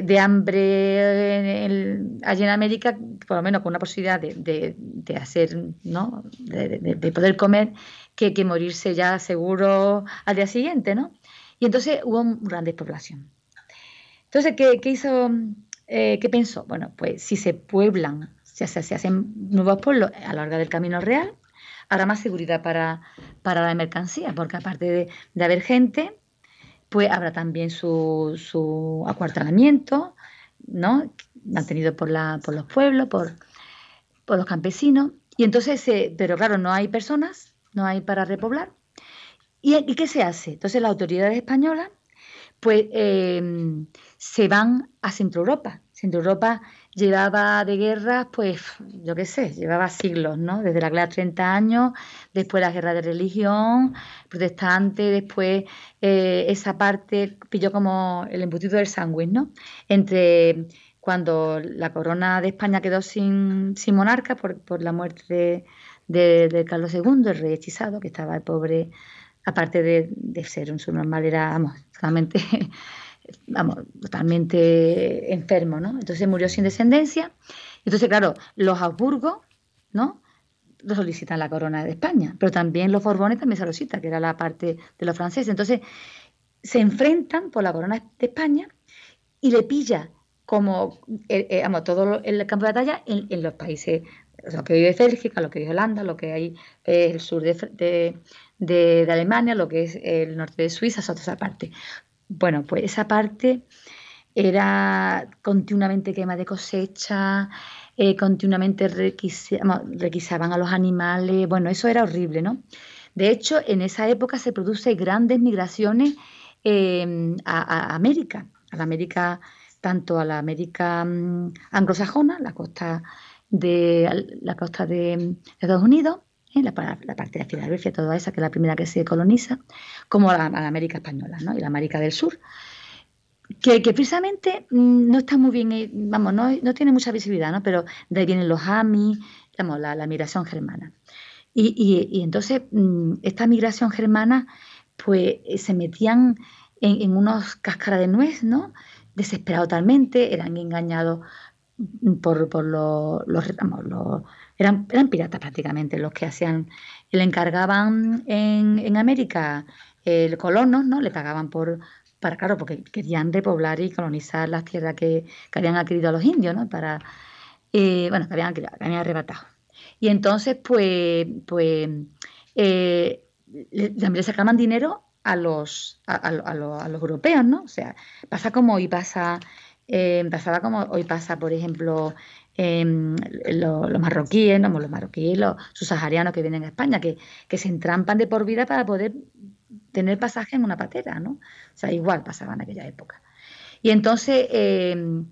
de hambre allí en América, por lo menos con una posibilidad de, hacer, ¿no? De, poder comer, que, morirse ya seguro al día siguiente, ¿no? Y entonces hubo una gran despoblación. Entonces, ¿qué, hizo? Eh, ¿Qué pensó? Bueno, pues si se pueblan se, hacen nuevos pueblos a lo largo del camino real, habrá más seguridad para, para la mercancía, porque aparte de, haber gente, pues habrá también su, su acuartelamiento, ¿no? mantenido por, la, por los pueblos, por, por los campesinos. Y entonces, pero claro, no hay personas, no hay para repoblar. ¿Y, qué se hace? Entonces las autoridades españolas pues eh, se van a Centro Europa. Centro Europa llevaba de guerras, pues, yo qué sé, llevaba siglos, ¿no? Desde la guerra de 30 años, después la guerra de religión, protestante, después eh, esa parte pilló como el embutido del sándwich, ¿no? Entre cuando la corona de España quedó sin, sin monarca por, por, la muerte de, Carlos II, el rey hechizado, que estaba el pobre, aparte de, de ser un subnormal, era, vamos, solamente vamos, totalmente enfermo, ¿no? Entonces murió sin descendencia. Entonces, claro, los Habsburgo, ¿no? Solicitan la corona de España, pero también los Borbones también se lo solicitan, que era la parte de los franceses. Entonces, se enfrentan por la corona de España y le pilla como eh, eh, todo el campo de batalla en, los países, lo que es Bélgica, lo que es Holanda, lo que hay el sur de, de, Alemania, lo que es el norte de Suiza, esa parte. Bueno, pues esa parte era continuamente quema de cosecha, eh, continuamente requisaban a los animales, bueno, eso era horrible, ¿no? De hecho, en esa época se producen grandes migraciones em, a, América, a la América, tanto a la América mm, anglosajona, la costa de la costa de Estados Unidos, ¿eh? la, parte de Filadelfia, toda esa, que es la primera que se coloniza, como la, la América española y la América del Sur, que, precisamente mm, no está muy bien, eh, vamos, no, no, tiene mucha visibilidad, ¿no? pero de ahí vienen los AMI, digamos, la, la migración germana. Y, entonces mm, esta migración germana, pues eh, se metían en, en unos cáscaras de nuez, ¿no? Desesperados totalmente, eran engañados por, por los, los, los eran, eran piratas prácticamente los que hacían, le encargaban en, América el colonos, ¿no? Le pagaban por, para, claro, porque querían repoblar y colonizar las tierras que, habían adquirido a los indios, ¿no? Para, eh, bueno, que habían, habían arrebatado. Y entonces, pues, pues eh, le, sacaban dinero a los, a, a, los, a, los, europeos, ¿no? O sea, pasa como hoy pasa, eh, pasaba como hoy pasa, por ejemplo, Em, los, marroquíes, ¿no? los marroquíes, los subsaharianos que vienen a España, que, que se entrampan de por vida para poder tener pasaje en una patera, ¿no? O sea, igual pasaba en aquella época. Y entonces, em,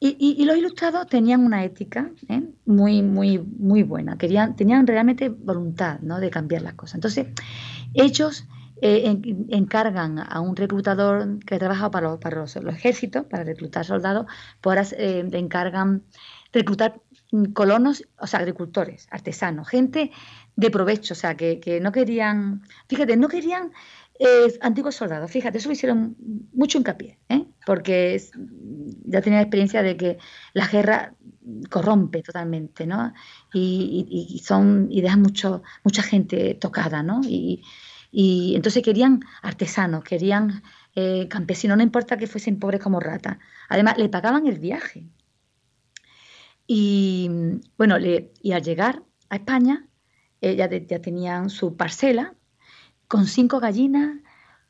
y, los ilustrados tenían una ética ¿eh? muy, muy, muy buena, Querían, tenían realmente voluntad ¿no? de cambiar las cosas. Entonces, ellos eh, encargan a un reclutador que ha trabajado para los, para los, ejércitos, para reclutar soldados, pues ahora eh, encargan reclutar colonos, o sea, agricultores, artesanos, gente de provecho, o sea, que, que no querían, fíjate, no querían eh, antiguos soldados, fíjate, eso lo hicieron mucho hincapié, ¿eh? porque ya tenía experiencia de que la guerra corrompe totalmente, ¿no? Y, son y dejan mucho, mucha gente tocada, ¿no? Y, entonces querían artesanos, querían eh, campesinos, no importa que fuesen pobres como ratas. Además, le pagaban el viaje. Y bueno, le, y al llegar a España, ya, ya tenían su parcela con cinco gallinas,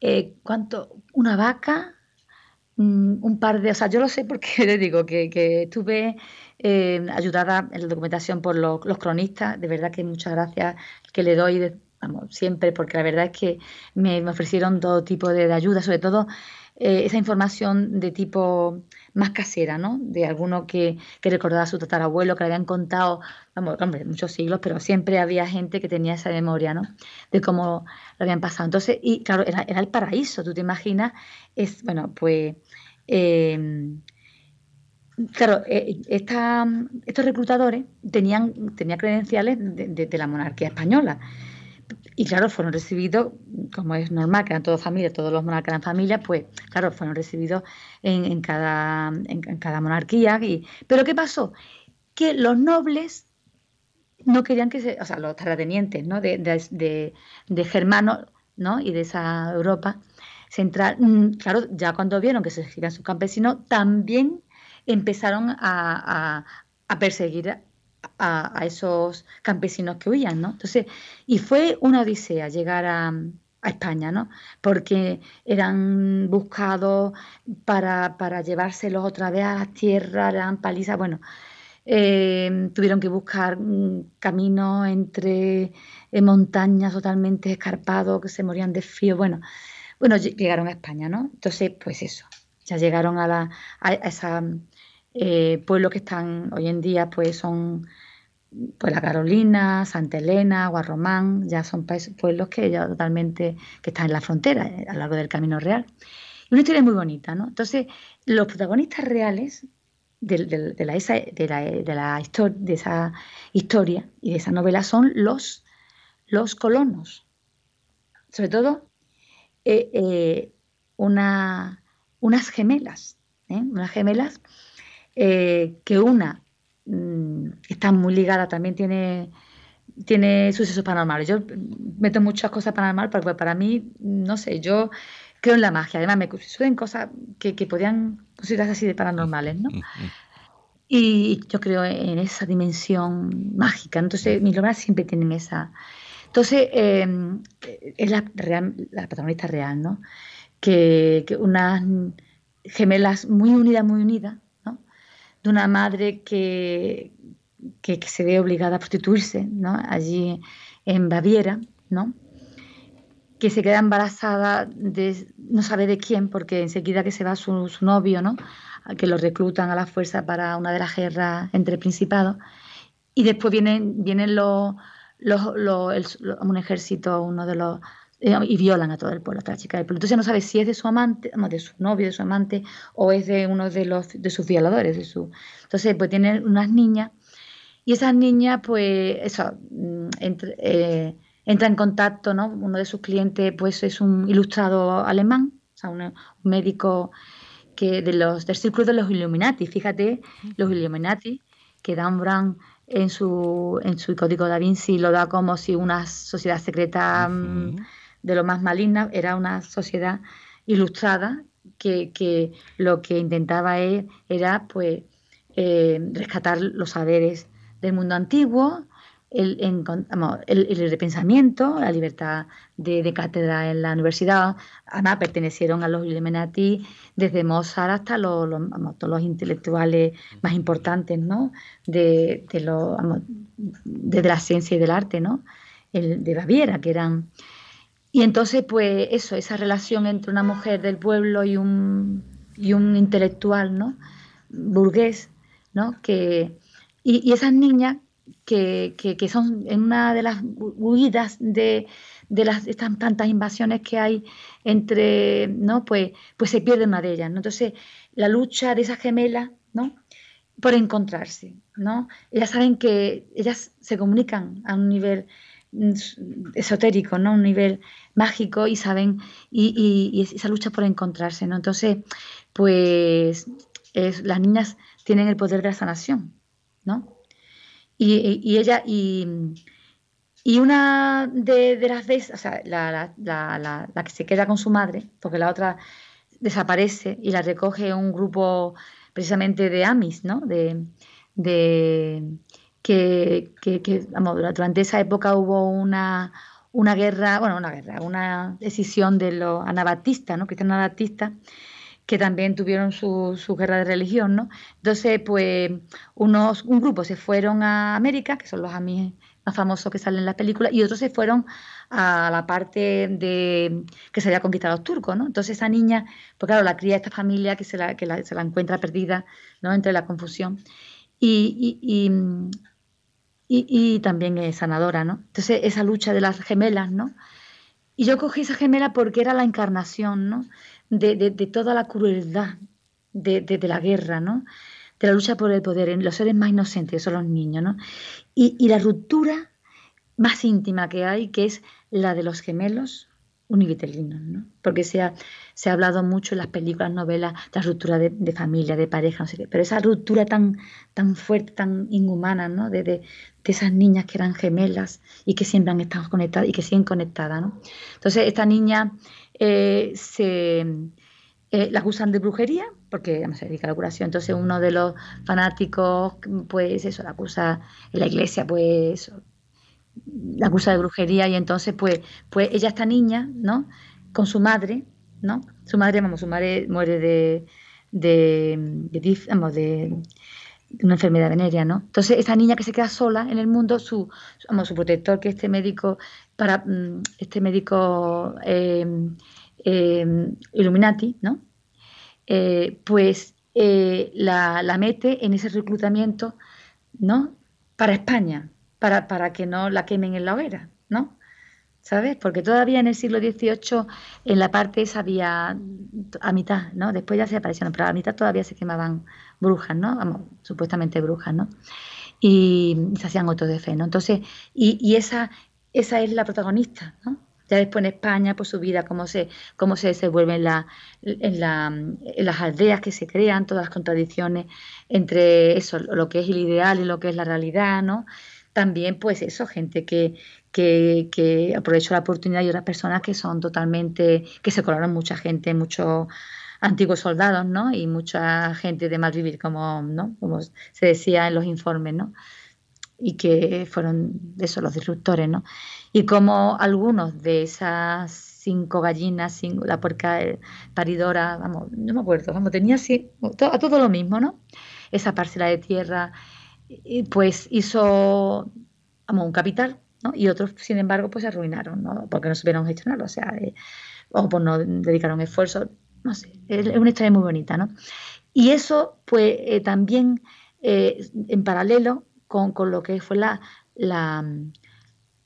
eh, ¿cuánto? Una vaca, mm, un par de, o sea, yo lo sé porque le digo que, estuve eh, ayudada en la documentación por los, cronistas, de verdad que muchas gracias que le doy siempre, porque la verdad es que me, ofrecieron todo tipo de, ayuda, sobre todo eh, esa información de tipo más casera, ¿no? De alguno que, que, recordaba a su tatarabuelo, que le habían contado, vamos, hombre, muchos siglos, pero siempre había gente que tenía esa memoria, ¿no? De cómo lo habían pasado. Entonces, y claro, era, el paraíso, tú te imaginas, es, bueno, pues... Em, claro, eh, estos reclutadores tenían, tenían credenciales de la monarquía española. Y claro, fueron recibidos, como es normal, que eran todos familias, todos los monarcas eran familias, pues claro, fueron recibidos en, cada, en, cada monarquía. Y, pero ¿qué pasó? Que los nobles no querían que se, o sea, los terratenientes ¿no? de, de, de, ¿no? y de esa Europa central, mm, claro, ya cuando vieron que se seguían sus campesinos, también empezaron a, a perseguir a, esos campesinos que huían, ¿no? Entonces, y fue una odisea llegar a, España, ¿no? Porque eran buscados para, para, llevárselos otra vez a las tierras, eran palizas, bueno, eh, tuvieron que buscar caminos entre eh, montañas totalmente escarpados, que se morían de frío, bueno, bueno, llegaron a España, ¿no? Entonces, pues eso, ya llegaron a, la, a esa eh, pueblos que están hoy en día pues son pues la Carolina, Santa Elena, Guarromán, ya son pueblos que ya totalmente que están en la frontera, eh, a lo largo del Camino Real. Y una historia muy bonita, ¿no? Entonces, los protagonistas reales de, la, esa, de, la, de, la de esa historia y de esa novela son los, los colonos. Sobre todo, eh, una, unas gemelas, unas gemelas eh, que una mm, está muy ligada, también tiene, tiene sucesos paranormales. Yo meto muchas cosas paranormales porque para mí, no sé, yo creo en la magia. Además, me suceden cosas que, que podrían considerarse así de paranormales, ¿no? Y yo creo en esa dimensión mágica. Entonces, mis novelas siempre tienen esa. Entonces, em, es la, real, la protagonista real, ¿no? Que unas gemelas muy unidas, muy unidas, de una madre que, que, se ve obligada a prostituirse ¿no? allí en Baviera, ¿no? que se queda embarazada de no sabe de quién, porque enseguida que se va su, su novio, ¿no? que lo reclutan a la fuerza para una de las guerras entre principados, y después vienen, vienen los, los, un ejército, uno de los eh, y violan a todo el pueblo, a la chica del pueblo. Entonces no sabe si es de su amante, no, de su novio, de su amante, o es de uno de los de sus violadores. De su... Entonces, pues tiene unas niñas, y esas niñas, pues, eso, mm, eh, entra en contacto, ¿no? Uno de sus clientes, pues, es un ilustrado alemán, o sea, un, médico que de los, del círculo de los Illuminati. Fíjate, los Illuminati, que Dan Brown en su, en su código da Vinci lo da como si una sociedad secreta de lo más maligna, era una sociedad ilustrada que, lo que intentaba era pues eh, rescatar los saberes del mundo antiguo, el, el, repensamiento, la libertad de, cátedra en la universidad. Además, pertenecieron a los Illuminati desde Mozart hasta los, todos los intelectuales más importantes ¿no? de, de, de, la ciencia y del arte, ¿no? El, de Baviera, que eran y entonces, pues eso, esa relación entre una mujer del pueblo y un, y un intelectual, ¿no? burgués, ¿no? Que, y, esas niñas que, que, son en una de las huidas de, de las estas tantas invasiones que hay entre, ¿no? Pues, pues se pierde una de ellas, ¿no? Entonces, la lucha de esas gemelas, ¿no? Por encontrarse, ¿no? Ellas saben que ellas se comunican a un nivel esotérico, ¿no? Un nivel mágico y saben, y, esa lucha por encontrarse, ¿no? Entonces, pues es, las niñas tienen el poder de la sanación, ¿no? Y, y ella, y, una de, las veces, o sea, la, que se queda con su madre, porque la otra desaparece y la recoge un grupo precisamente de Amis, ¿no? De, que, durante esa época hubo una, una guerra, bueno, una guerra, una decisión de los anabatistas, ¿no? Cristianos anabatistas, que también tuvieron su, su, guerra de religión, ¿no? Entonces, pues, unos, un grupo se fueron a América, que son los Amis más famosos que salen en las películas, y otros se fueron a la parte de que se había conquistado los turcos, ¿no? Entonces esa niña, pues claro, la cría esta familia que se la, que se la encuentra perdida, ¿no? Entre la confusión. Y, y, también es sanadora, ¿no? Entonces esa lucha de las gemelas, ¿no? Y yo cogí esa gemela porque era la encarnación, ¿no? De, toda la crueldad de, la guerra, ¿no? De la lucha por el poder en los seres más inocentes, son los niños, ¿no? Y, y la ruptura más íntima que hay, que es la de los gemelos univitelinos, ¿no? Porque se ha, se ha hablado mucho en las películas, novelas, de la ruptura de, familia, de pareja, no sé qué, pero esa ruptura tan, tan fuerte, tan inhumana, ¿no? De, de, esas niñas que eran gemelas y que siempre han estado conectadas y que siguen conectadas, ¿no? Entonces, esta niña eh, se eh, la acusan de brujería, porque se dedica a la curación. Entonces, uno de los fanáticos, pues eso, la acusa en la iglesia, pues la acusa de brujería y entonces pues, pues ella, esta niña, ¿no? Con su madre, ¿no? Su madre, vamos, su madre muere de, de, de, una enfermedad venérea, ¿no? Entonces esta niña que se queda sola en el mundo, su, su protector, que este médico, para mm, este médico em, em, Illuminati, ¿no? Eh, pues eh, la, la mete en ese reclutamiento, ¿no? Para España, para, para que no la quemen en la hoguera, ¿no? ¿Sabes? Porque todavía en el siglo XVIII en la parte esa había a mitad, ¿no? Después ya se aparecieron, pero a mitad todavía se quemaban brujas, ¿no? Vamos, supuestamente brujas, ¿no? Y se hacían otros de fe, ¿no? Entonces, y, esa, esa es la protagonista, ¿no? Ya después en España, pues su vida, cómo se, cómo se desenvuelve en las aldeas que se crean, todas las contradicciones entre eso, lo que es el ideal y lo que es la realidad, ¿no? también pues eso, gente que, que, que aprovechó la oportunidad y otras personas que son totalmente, que se colaron mucha gente, muchos antiguos soldados, ¿no? Y mucha gente de mal vivir, como, ¿no? Como se decía en los informes, ¿no? Y que fueron eso, los disruptores, ¿no? Y como algunos de esas cinco gallinas, la puerca paridora, vamos, no me acuerdo, vamos, tenía así, a todo lo mismo, ¿no? Esa parcela de tierra pues hizo un capital, Y otros, sin embargo, pues se arruinaron, ¿no? Porque no supieron gestionarlo, o sea, eh, o por no dedicaron esfuerzo, no sé, es, una historia muy bonita, ¿no? Y eso, pues, eh, también eh, en paralelo con, con, lo que fue la, la,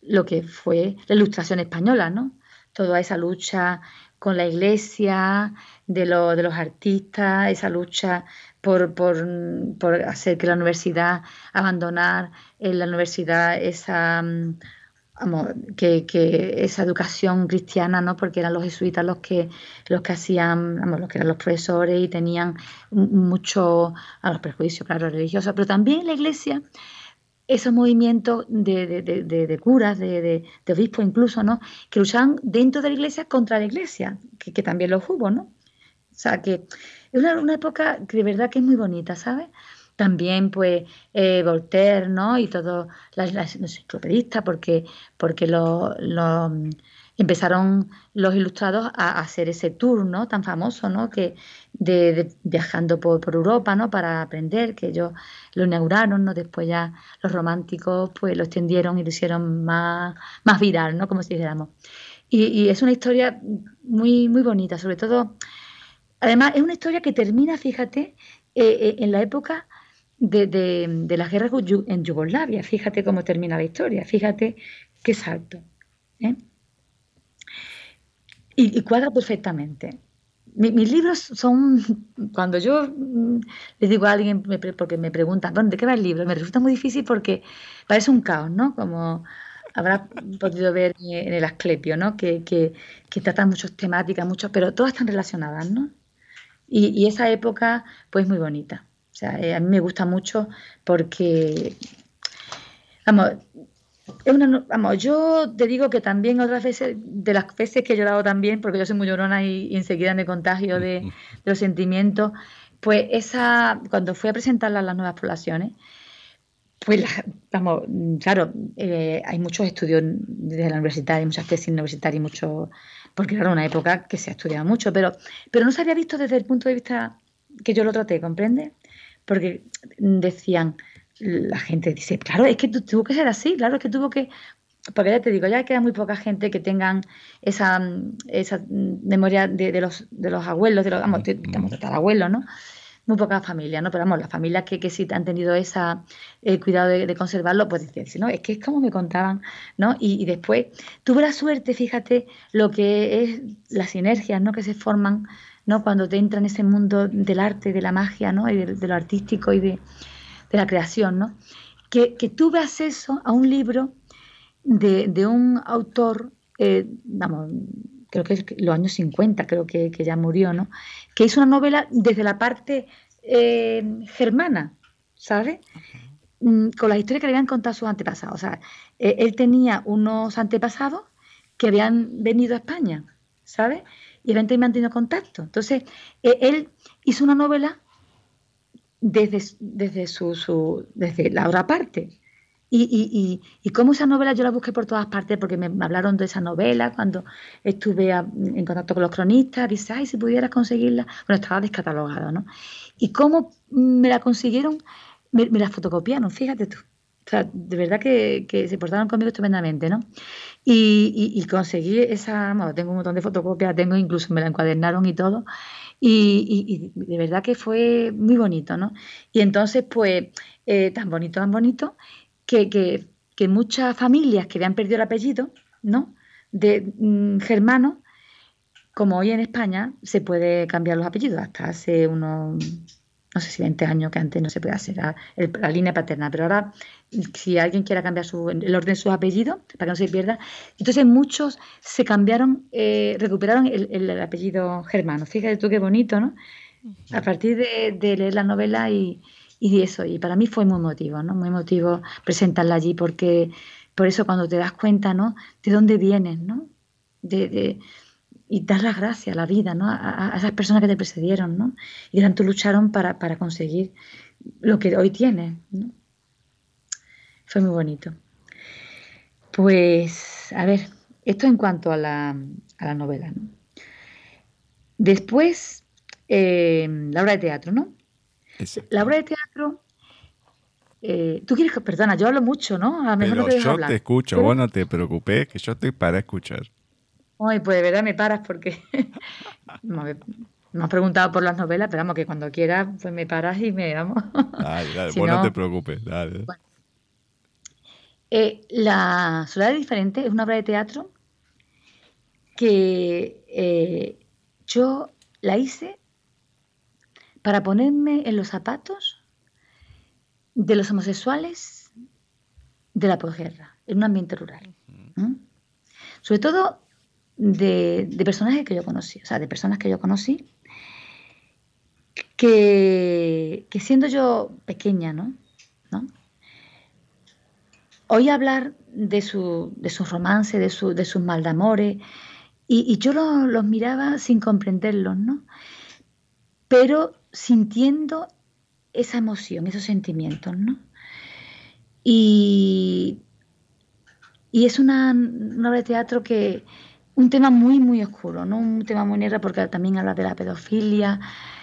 lo que fue la ilustración española, ¿no? Toda esa lucha con la iglesia, de, lo, de los artistas, esa lucha por, por, hacer que la universidad, abandonar en la universidad esa, mm, que, esa educación cristiana, ¿no? porque eran los jesuitas los que, los que hacían, los que eran los profesores y tenían mucho a los prejuicios, religiosos, pero también la iglesia esos movimientos de, de, de, de curas, de, obispos incluso, ¿no? Que luchaban dentro de la iglesia contra la iglesia, que, que también los hubo, ¿no? O sea, que es una, una, época que de verdad que es muy bonita, ¿sabes? También, pues, eh, Voltaire, ¿no? Y todos los enciclopedistas, porque, porque lo, empezaron los ilustrados a, hacer ese tour, ¿no? Tan famoso, ¿no? Que de, viajando por, por, Europa, ¿no? Para aprender, que ellos lo inauguraron, ¿no? Después ya los románticos, pues, lo extendieron y lo hicieron más, más viral, ¿no? Como si dijéramos. Y, y es una historia muy, muy bonita, sobre todo Además, es una historia que termina, fíjate, eh, en la época de, de, la guerra en Yugoslavia. Fíjate cómo termina la historia, fíjate qué salto. ¿eh? Y, cuadra perfectamente. mis libros son, cuando yo mm, le digo a alguien, porque me preguntan, ¿de qué va el libro? Me resulta muy difícil porque parece un caos, ¿no? Como habrás podido ver en el Asclepio, ¿no? Que, que, que tratan muchas temáticas, muchos, pero todas están relacionadas, ¿no? Y, y esa época, pues, muy bonita. O sea, eh, a mí me gusta mucho porque, vamos, vamos, yo te digo que también otras veces, de las veces que he llorado también, porque yo soy muy llorona y, enseguida me contagio de, los sentimientos, pues esa, cuando fui a presentarla a las nuevas poblaciones, pues, vamos, claro, eh, hay muchos estudios desde la universidad, hay muchas tesis universitarias, mucho, porque era una época que se ha estudiado mucho, pero, pero no se había visto desde el punto de vista que yo lo traté, ¿comprende? porque decían, la gente dice, claro, es que tuvo que ser así, claro, es que tuvo que... Porque ya te digo, ya queda muy poca gente que tengan esa, esa memoria de, los, de los abuelos, de los, vamos, de, abuelos, ¿no? Muy poca familia, ¿no? Pero vamos, las familias que, que sí han tenido ese eh, cuidado de, conservarlo, pues decir, no, es que es como me contaban, ¿no? Y, después tuve la suerte, fíjate, lo que es las sinergias, ¿no? Que se forman ¿no? Cuando te entra en ese mundo del arte, de la magia, ¿no? Y de, lo artístico y de, la creación, ¿no? Que, tuve acceso a un libro de, un autor, eh, vamos, creo que es los años 50, creo que, ya murió, ¿no? Que hizo una novela desde la parte eh, germana, ¿sabes? Mm, con las historias que le habían contado sus antepasados. O sea, eh, él tenía unos antepasados que habían venido a España, ¿sabes? y eventualmente mantenido contacto. Entonces, eh, él hizo una novela desde, desde, su, desde la otra parte. Y, y, y, como esa novela yo la busqué por todas partes porque me, hablaron de esa novela cuando estuve en contacto con los cronistas, dice, ay, si pudieras conseguirla, bueno, estaba descatalogada, ¿no? Y cómo me la consiguieron, me, la fotocopiaron, fíjate tú. O sea, de verdad que, que se portaron conmigo estupendamente, ¿no? Y, conseguí esa, bueno, tengo un montón de fotocopias, tengo incluso me la encuadernaron y todo. Y, de verdad que fue muy bonito, ¿no? Y entonces, pues, eh, tan bonito, tan bonito, que, que, muchas familias que habían perdido el apellido, ¿no? De mm, germanos, como hoy en España se puede cambiar los apellidos, hasta hace unos no sé si 20 años que antes no se puede hacer la, línea paterna, pero ahora si alguien quiera cambiar su, el orden de sus apellidos para que no se pierda, entonces muchos se cambiaron, eh, recuperaron el, apellido germano. Fíjate tú qué bonito, ¿no? A partir de, leer la novela y, y eso, y para mí fue muy emotivo, ¿no? Muy emotivo presentarla allí porque por eso cuando te das cuenta, ¿no? De dónde vienes, ¿no? de y dar las gracias a la vida, ¿no? A, esas personas que te precedieron, ¿no? Y tanto lucharon para, para conseguir lo que hoy tienes, ¿no? Fue muy bonito. Pues, a ver, esto en cuanto a la, a la novela, ¿no? Después, eh, la obra de teatro, ¿no? La obra de teatro eh, tú quieres que, perdona, yo hablo mucho, ¿no?
A lo mejor Pero yo te escucho, vos no te preocupes, que yo estoy para escuchar.
Ay, pues de verdad me paras porque me has preguntado por las novelas, pero vamos, que cuando quieras, pues me paras y me vamos.
Dale, dale, si no, te preocupes, dale.
Eh, la Soledad Diferente es una obra de teatro que eh, yo la hice para ponerme en los zapatos de los homosexuales de la posguerra, en un ambiente rural. Sobre todo de, personajes que yo conocí, o sea, de personas que yo conocí, que, siendo yo pequeña, ¿no? ¿no? Oí hablar de su, de su romance, de, su, de sus maldamores, y, y yo los miraba sin comprenderlos, ¿no? Pero sintiendo esa emoción, esos sentimientos, ¿no? Y, y es una, obra de teatro que, un tema muy, muy oscuro, ¿no? Un tema muy negro porque también habla de la pedofilia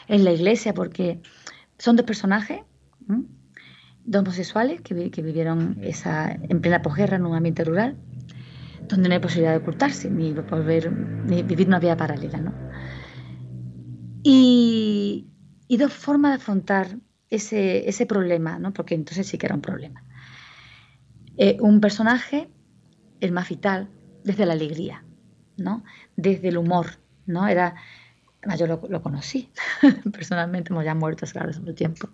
en la iglesia, porque son dos personajes, dos homosexuales que, vivieron esa, en plena posguerra en un ambiente rural, donde no hay posibilidad de ocultarse ni, volver, ni vivir una vida paralela, ¿no? Y, y dos formas de afrontar ese, ese problema, ¿no? porque entonces sí que era un problema. Eh, un personaje, el más vital, desde la alegría, ¿no? desde el humor. ¿no? Era, yo lo, conocí personalmente, hemos ya muerto hace mucho tiempo,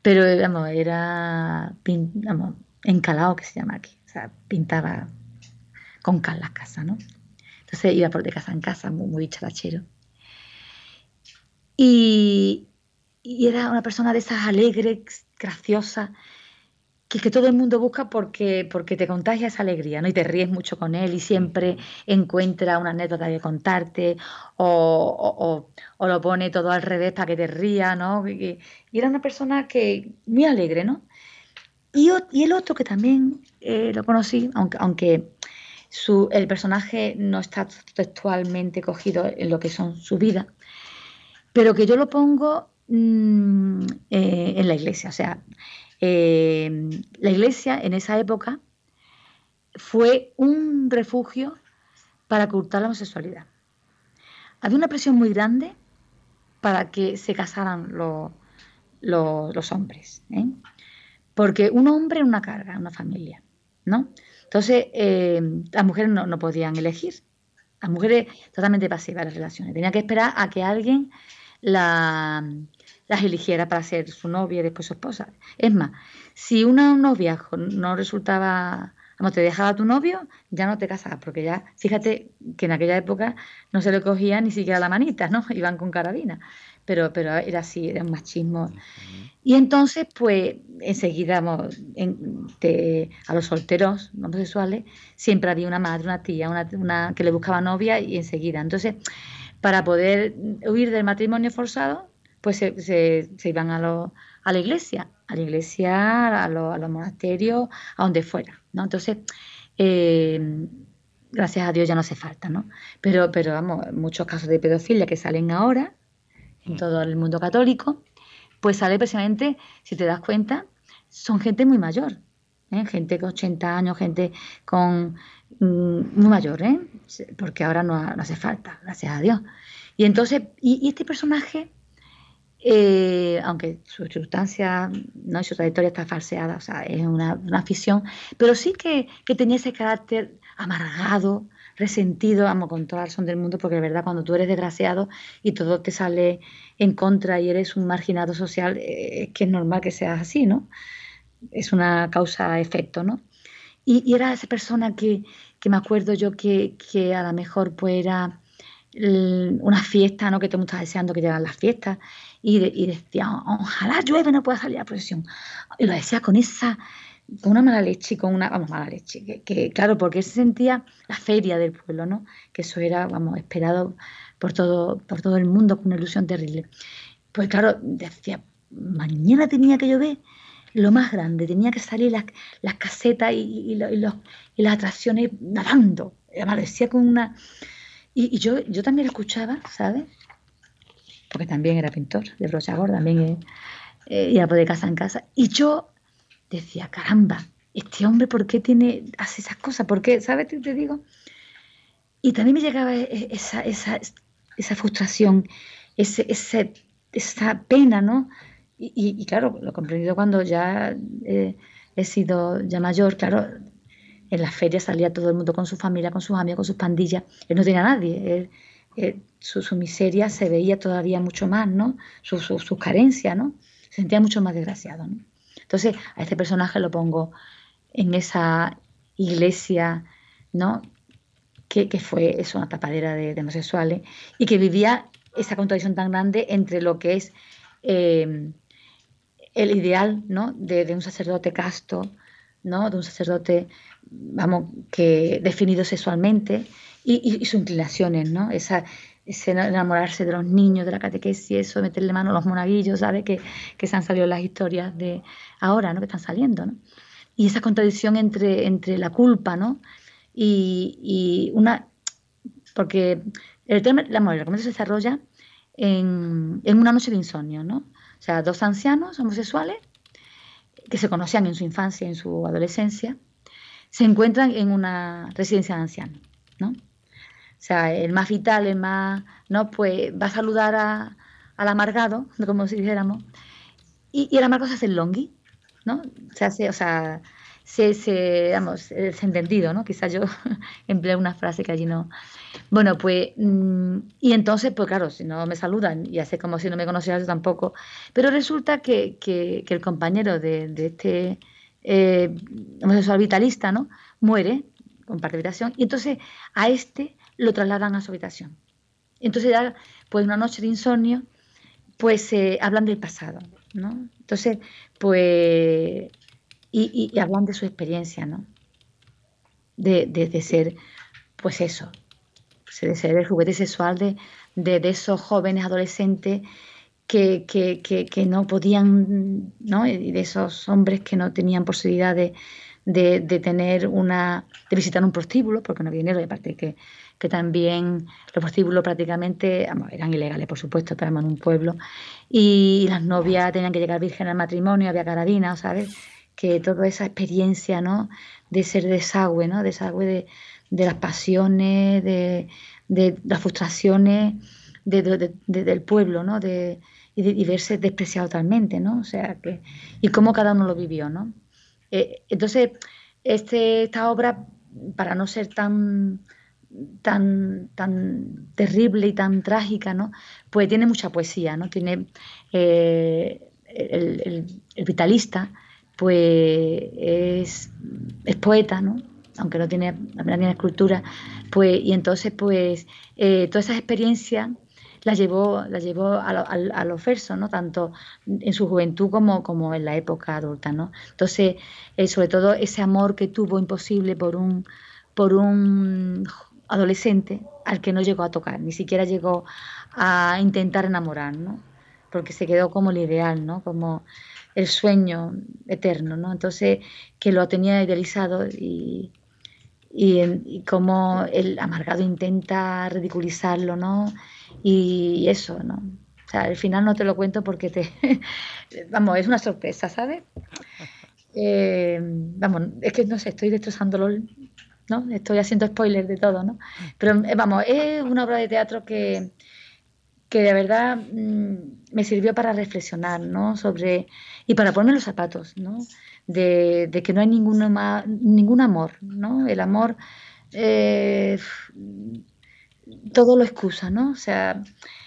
pero vamos, era vamos, encalado, que se llama aquí, o sea, pintaba con cal la casa, ¿no? Entonces iba por de casa en casa, muy, muy. Y, era una persona de esas alegres, graciosas, que, que, todo el mundo busca porque, porque te contagia esa alegría, ¿no? Y te ríes mucho con él y siempre encuentra una anécdota que contarte o, o, lo pone todo al revés para que te ría, ¿no? Y, era una persona que muy alegre, ¿no? Y, y el otro que también eh, lo conocí, aunque, aunque su, el personaje no está textualmente cogido en lo que son su vida, pero que yo lo pongo mm, eh, en la iglesia. O sea, eh, la iglesia en esa época fue un refugio para ocultar la homosexualidad. Había una presión muy grande para que se casaran los hombres, ¿eh? porque un hombre era una carga, una familia, ¿no? Entonces, las mujeres no, no podían elegir, las mujeres totalmente pasivas las relaciones. Tenían que esperar a que alguien la, las eligiera para ser su novia y después su esposa. Es más, si una novia no resultaba, vamos, te dejaba tu novio, ya no te casabas, porque ya, fíjate que en aquella época no se le cogía ni siquiera la manita, ¿no? Iban con carabina. Pero, pero era así, era un machismo. Y entonces, pues, enseguida, en, a los solteros homosexuales, siempre había una madre, una tía, una, una que le buscaba novia y enseguida. Entonces, para poder huir del matrimonio forzado, pues se, iban a, a la iglesia, a la iglesia, a, los monasterios, a donde fuera, ¿no? Entonces, eh, gracias a Dios ya no hace falta, ¿no? Pero, pero vamos, muchos casos de pedofilia que salen ahora en todo el mundo católico, pues sale precisamente, si te das cuenta, son gente muy mayor, ¿eh? gente con 80 años, gente con Mm, muy mayor, ¿eh? porque ahora no, hace falta, gracias a Dios. Y entonces, y, este personaje, eh, aunque su circunstancia ¿no? y su trayectoria está falseada, o sea, es una, una ficción, pero sí que, que, tenía ese carácter amargado, resentido, amo con toda la razón del mundo, porque de verdad cuando tú eres desgraciado y todo te sale en contra y eres un marginado social, eh, es que es normal que seas así, ¿no? Es una causa-efecto, ¿no? Y, era esa persona que, me acuerdo yo que, a lo mejor pues era una fiesta, ¿no? Que todo el mundo estaba deseando que llegaran las fiestas. Y, decía, ojalá llueve, no pueda salir a procesión. Y lo decía con esa, con una mala leche, con una, vamos, mala leche. Que, claro, porque él se sentía la feria del pueblo, ¿no? Que eso era, vamos, esperado por todo, por todo el mundo con una ilusión terrible. Pues claro, decía, mañana tenía que llover lo más grande, tenía que salir las, las casetas y, y, las atracciones nadando, aparecía con una... Y, yo, yo también lo escuchaba, ¿sabes? Porque también era pintor de brocha gorda, también eh, iba de casa en casa. Y yo decía, caramba, este hombre, ¿por qué tiene, hace esas cosas? ¿Por qué? ¿Sabes qué te digo? Y también me llegaba e, e, esa, esa, esa frustración, ese, ese, esa pena, ¿no? Y, claro, lo he comprendido cuando ya eh, he sido ya mayor, claro, en las ferias salía todo el mundo con su familia, con sus amigos, con sus pandillas, él no tenía nadie, su, miseria se veía todavía mucho más, ¿no? Sus su, carencias, ¿no? Se sentía mucho más desgraciado. Entonces, a este personaje lo pongo en esa iglesia, ¿no? Que, fue eso, una tapadera de, homosexuales y que vivía esa contradicción tan grande entre lo que es eh, el ideal ¿no? de, un sacerdote casto, ¿no? de un sacerdote vamos, que definido sexualmente y, sus inclinaciones, ¿no? Esa, ese enamorarse de los niños, de la catequesis, eso, meterle mano a los monaguillos, ¿sabes? Que, que se han salido las historias de ahora, ¿no? Que están saliendo, ¿no? Y esa contradicción entre, entre la culpa, ¿no? Y, y una... Porque el tema, la, el se desarrolla en, en, una noche de insomnio, ¿no? O sea, dos ancianos homosexuales que se conocían en su infancia en su adolescencia, se encuentran en una residencia de ancianos, ¿no? O sea, el más vital, el más, ¿no? Pues va a saludar a, al amargado, como si dijéramos, y, y el amargado se hace el longhi, ¿no? Se hace, o sea, se, se vamos, es entendido, ¿no? Quizás yo empleé una frase que allí no. Bueno, pues, mm, y entonces, pues claro, si no me saludan y hace como si no me conocieras tampoco, pero resulta que, que, el compañero de, de este eh, homosexual vitalista, ¿no? Muere, comparte habitación, y entonces a este lo trasladan a su habitación. Entonces ya, pues una noche de insomnio, pues eh, hablan del pasado, ¿no? Entonces, pues y, hablan de su experiencia, ¿no? De, ser, pues eso, de ser el juguete sexual de, de, esos jóvenes adolescentes que, que, no podían, ¿no? Y de esos hombres que no tenían posibilidad de, de, tener una, de visitar un prostíbulo, porque no había dinero, y aparte que, que también los prostíbulos prácticamente eran ilegales, por supuesto, estábamos en un pueblo, y las novias tenían que llegar virgen al matrimonio, había carabina, ¿sabes? Que toda esa experiencia, ¿no? De ser desagüe, ¿no? Desagüe de, de las pasiones, de, de las frustraciones del pueblo, ¿no? De, y, verse despreciado totalmente, ¿no? O sea, que, y cómo cada uno lo vivió, ¿no? Eh, entonces, este, esta obra, para no ser tan, tan, tan terrible y tan trágica, ¿no? Pues tiene mucha poesía, ¿no? Tiene eh, el, el, vitalista, pues es, poeta, ¿no? aunque no tiene apenas tiene escultura, pues, y entonces pues eh, todas esas experiencias las llevó, las llevó a, versos, ¿no? Tanto en su juventud como, como en la época adulta, ¿no? Entonces, eh, sobre todo ese amor que tuvo imposible por un, por un adolescente al que no llegó a tocar, ni siquiera llegó a intentar enamorar, ¿no? Porque se quedó como el ideal, ¿no? Como el sueño eterno, ¿no? Entonces, que lo tenía idealizado y, y, como el amargado intenta ridiculizarlo, ¿no? Y, eso, ¿no? O sea, al final no te lo cuento porque te... vamos, es una sorpresa, ¿sabes? Eh, vamos, es que no sé, estoy destrozándolo, ¿no? Estoy haciendo spoilers de todo, ¿no? Pero eh, vamos, es una obra de teatro que, que de verdad mm, me sirvió para reflexionar, ¿no? Sobre, y para ponerme los zapatos, ¿no? De, que no hay ningún, amor, ¿no? El amor eh, todo lo excusa, ¿no? O sea,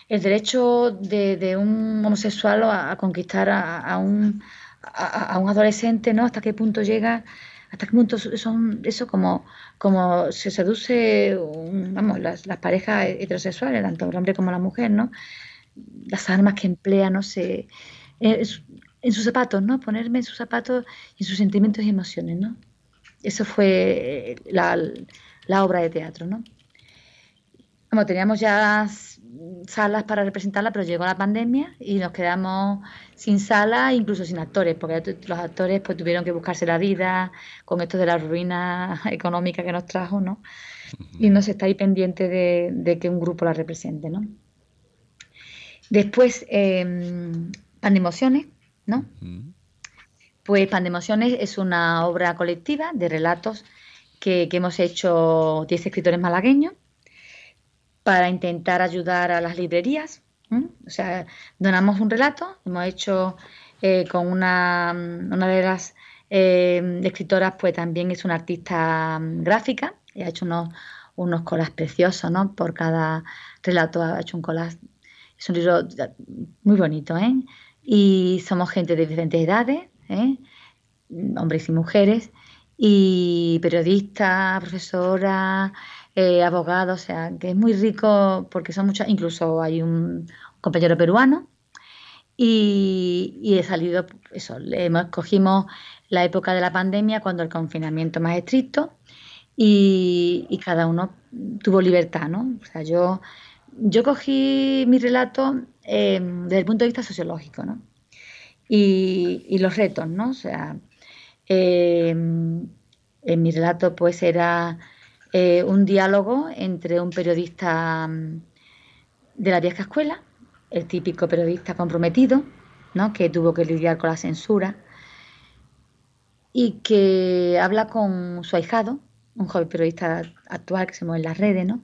el derecho de, un homosexual a, conquistar a, un, a, un adolescente, ¿no? Hasta qué punto llega hasta qué punto son eso como, como se seduce vamos, las, las, parejas heterosexuales, tanto el hombre como la mujer, ¿no? Las armas que emplea, no sé, eh, en sus zapatos, ¿no? Ponerme en sus zapatos y sus sentimientos y emociones, ¿no? Eso fue eh, la, la obra de teatro, ¿no? Como teníamos ya salas para representarla, pero llegó la pandemia y nos quedamos sin sala, incluso sin actores, porque los actores pues tuvieron que buscarse la vida con esto de la ruina económica que nos trajo, ¿no? Y no se está ahí pendiente de, que un grupo la represente, ¿no? Después, eh, Pandemоciones, ¿no? Pues Pandemоciones es una obra colectiva de relatos que, que hemos hecho 10 escritores malagueños para intentar ayudar a las librerías. O sea, donamos un relato, hemos hecho eh, con una, una, de las eh, escritoras, pues también es una artista mm, gráfica y ha hecho unos, unos colas preciosos, ¿no? Por cada relato ha hecho un colas. Es un libro muy bonito, ¿eh? Y somos gente de diferentes edades, ¿eh? hombres y mujeres, y periodistas, profesoras, eh, abogado, o sea, que es muy rico porque son muchas, incluso hay un compañero peruano y, he salido, eso, le cogimos la época de la pandemia cuando el confinamiento más estricto y, cada uno tuvo libertad, ¿no? O sea, yo, yo cogí mi relato eh, desde el punto de vista sociológico, ¿no? Y, los retos, ¿no? O sea, eh, en mi relato pues era eh, un diálogo entre un periodista mm, de la vieja escuela, el típico periodista comprometido, ¿no? que tuvo que lidiar con la censura, y que habla con su ahijado, un joven periodista actual que se mueve en las redes, ¿no?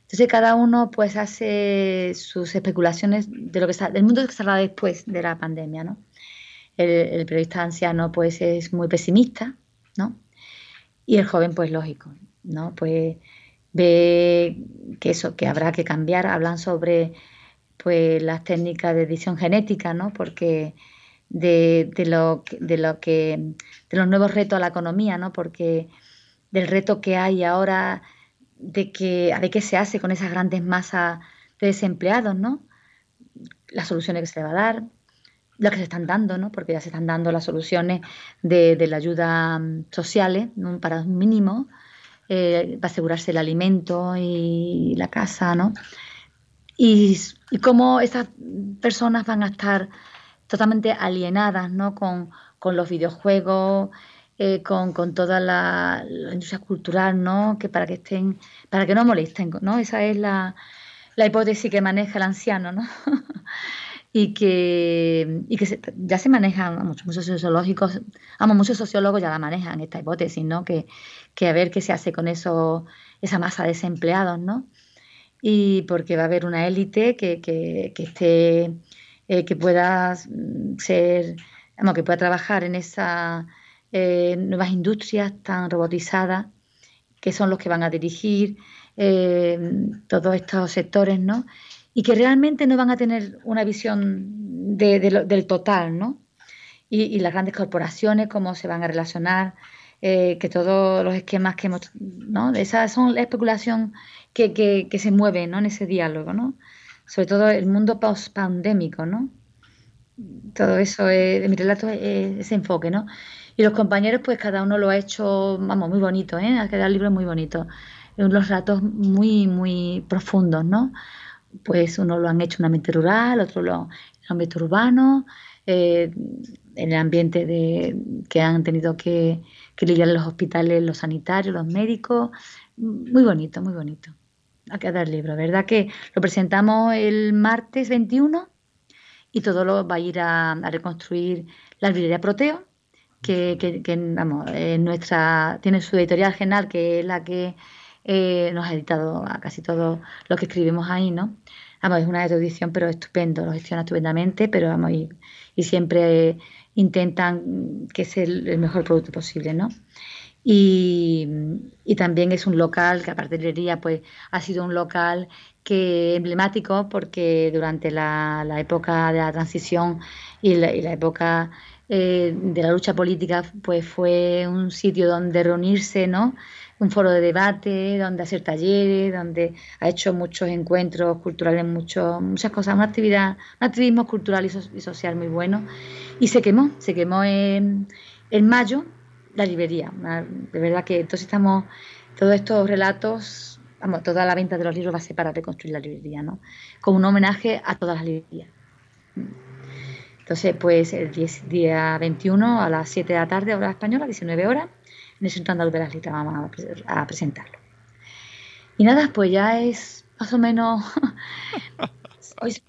Entonces cada uno pues hace sus especulaciones de lo que del mundo que después de la pandemia, ¿no? El, periodista anciano pues es muy pesimista, ¿no? Y el joven pues lógico, ¿no? Pues ve que eso, que habrá que cambiar, hablan sobre pues las técnicas de edición genética, ¿no? Porque de, de, lo, de lo que de los nuevos retos a la economía, ¿no? Porque del reto que hay ahora de que a qué se hace con esas grandes masas de desempleados, ¿no? Las soluciones que se le va a dar, las que se están dando, ¿no? Porque ya se están dando las soluciones de, la ayuda mm, sociales para un mínimo, eh, para asegurarse el alimento y la casa, ¿no? Y, y, cómo esas personas van a estar totalmente alienadas, ¿no? Con, con los videojuegos, eh, con, toda la, industria cultural, ¿no? Que para que estén, para que no molesten, ¿no? Esa es la, hipótesis que maneja el anciano, ¿no? y que, y que ya se manejan muchos, muchos sociológicos, vamos, muchos sociólogos ya la manejan esta hipótesis, ¿no? Que, que a ver qué se hace con eso, esa masa de desempleados, ¿no? Y porque va a haber una élite que, que, que esté, eh, que pueda ser, vamos, que pueda trabajar en esa eh, nuevas industrias tan robotizadas que son los que van a dirigir eh, todos estos sectores, ¿no? Y que realmente no van a tener una visión del total, ¿no? Y, las grandes corporaciones, cómo se van a relacionar, eh, que todos los esquemas que hemos, ¿no? Esa son la especulación que, que, se mueve, ¿no? En ese diálogo, ¿no? Sobre todo el mundo post-pandémico, ¿no? Todo eso, es, mi relato es ese enfoque, ¿no? Y los compañeros, pues cada uno lo ha hecho, vamos, muy bonito, ¿eh? Ha quedado el libro muy bonito. Unos ratos muy, muy profundos, ¿no? Pues uno lo han hecho en ambiente rural, otro lo, en un ambiente urbano, eh, en el ambiente de, que han tenido que, que lidiar los hospitales, los sanitarios, los médicos. Muy bonito, muy bonito. Ha quedado el libro, ¿verdad? Que lo presentamos el martes 21 y todo lo va a ir a, a reconstruir la librería Proteo que, vamos, nuestra, tiene su editorial general, que es la que eh, nos ha editado a casi todo lo que escribimos ahí, ¿no? Vamos, es una edición, pero estupendo, lo gestiona estupendamente, pero vamos, y, siempre intentan que sea el, mejor producto posible, ¿no? Y, también es un local que aparte de librería pues ha sido un local que emblemático porque durante la, época de la transición y la, y la época eh, de la lucha política, pues fue un sitio donde reunirse, ¿no? Un foro de debate, donde hacer talleres, donde ha hecho muchos encuentros culturales, muchos, muchas cosas, una actividad, un activismo cultural y, social muy bueno. Y se quemó, se quemó en, en mayo la librería. De verdad que entonces estamos, todos estos relatos, vamos, toda la venta de los libros va a ser para reconstruir la librería, ¿no? Como un homenaje a todas las librerías. Entonces, pues el día 21 a las 7 de la tarde, hora española, 19 horas, en el Centro Andaluz de las Letras vamos a, presentarlo. Y nada, pues ya es más o menos... Hoy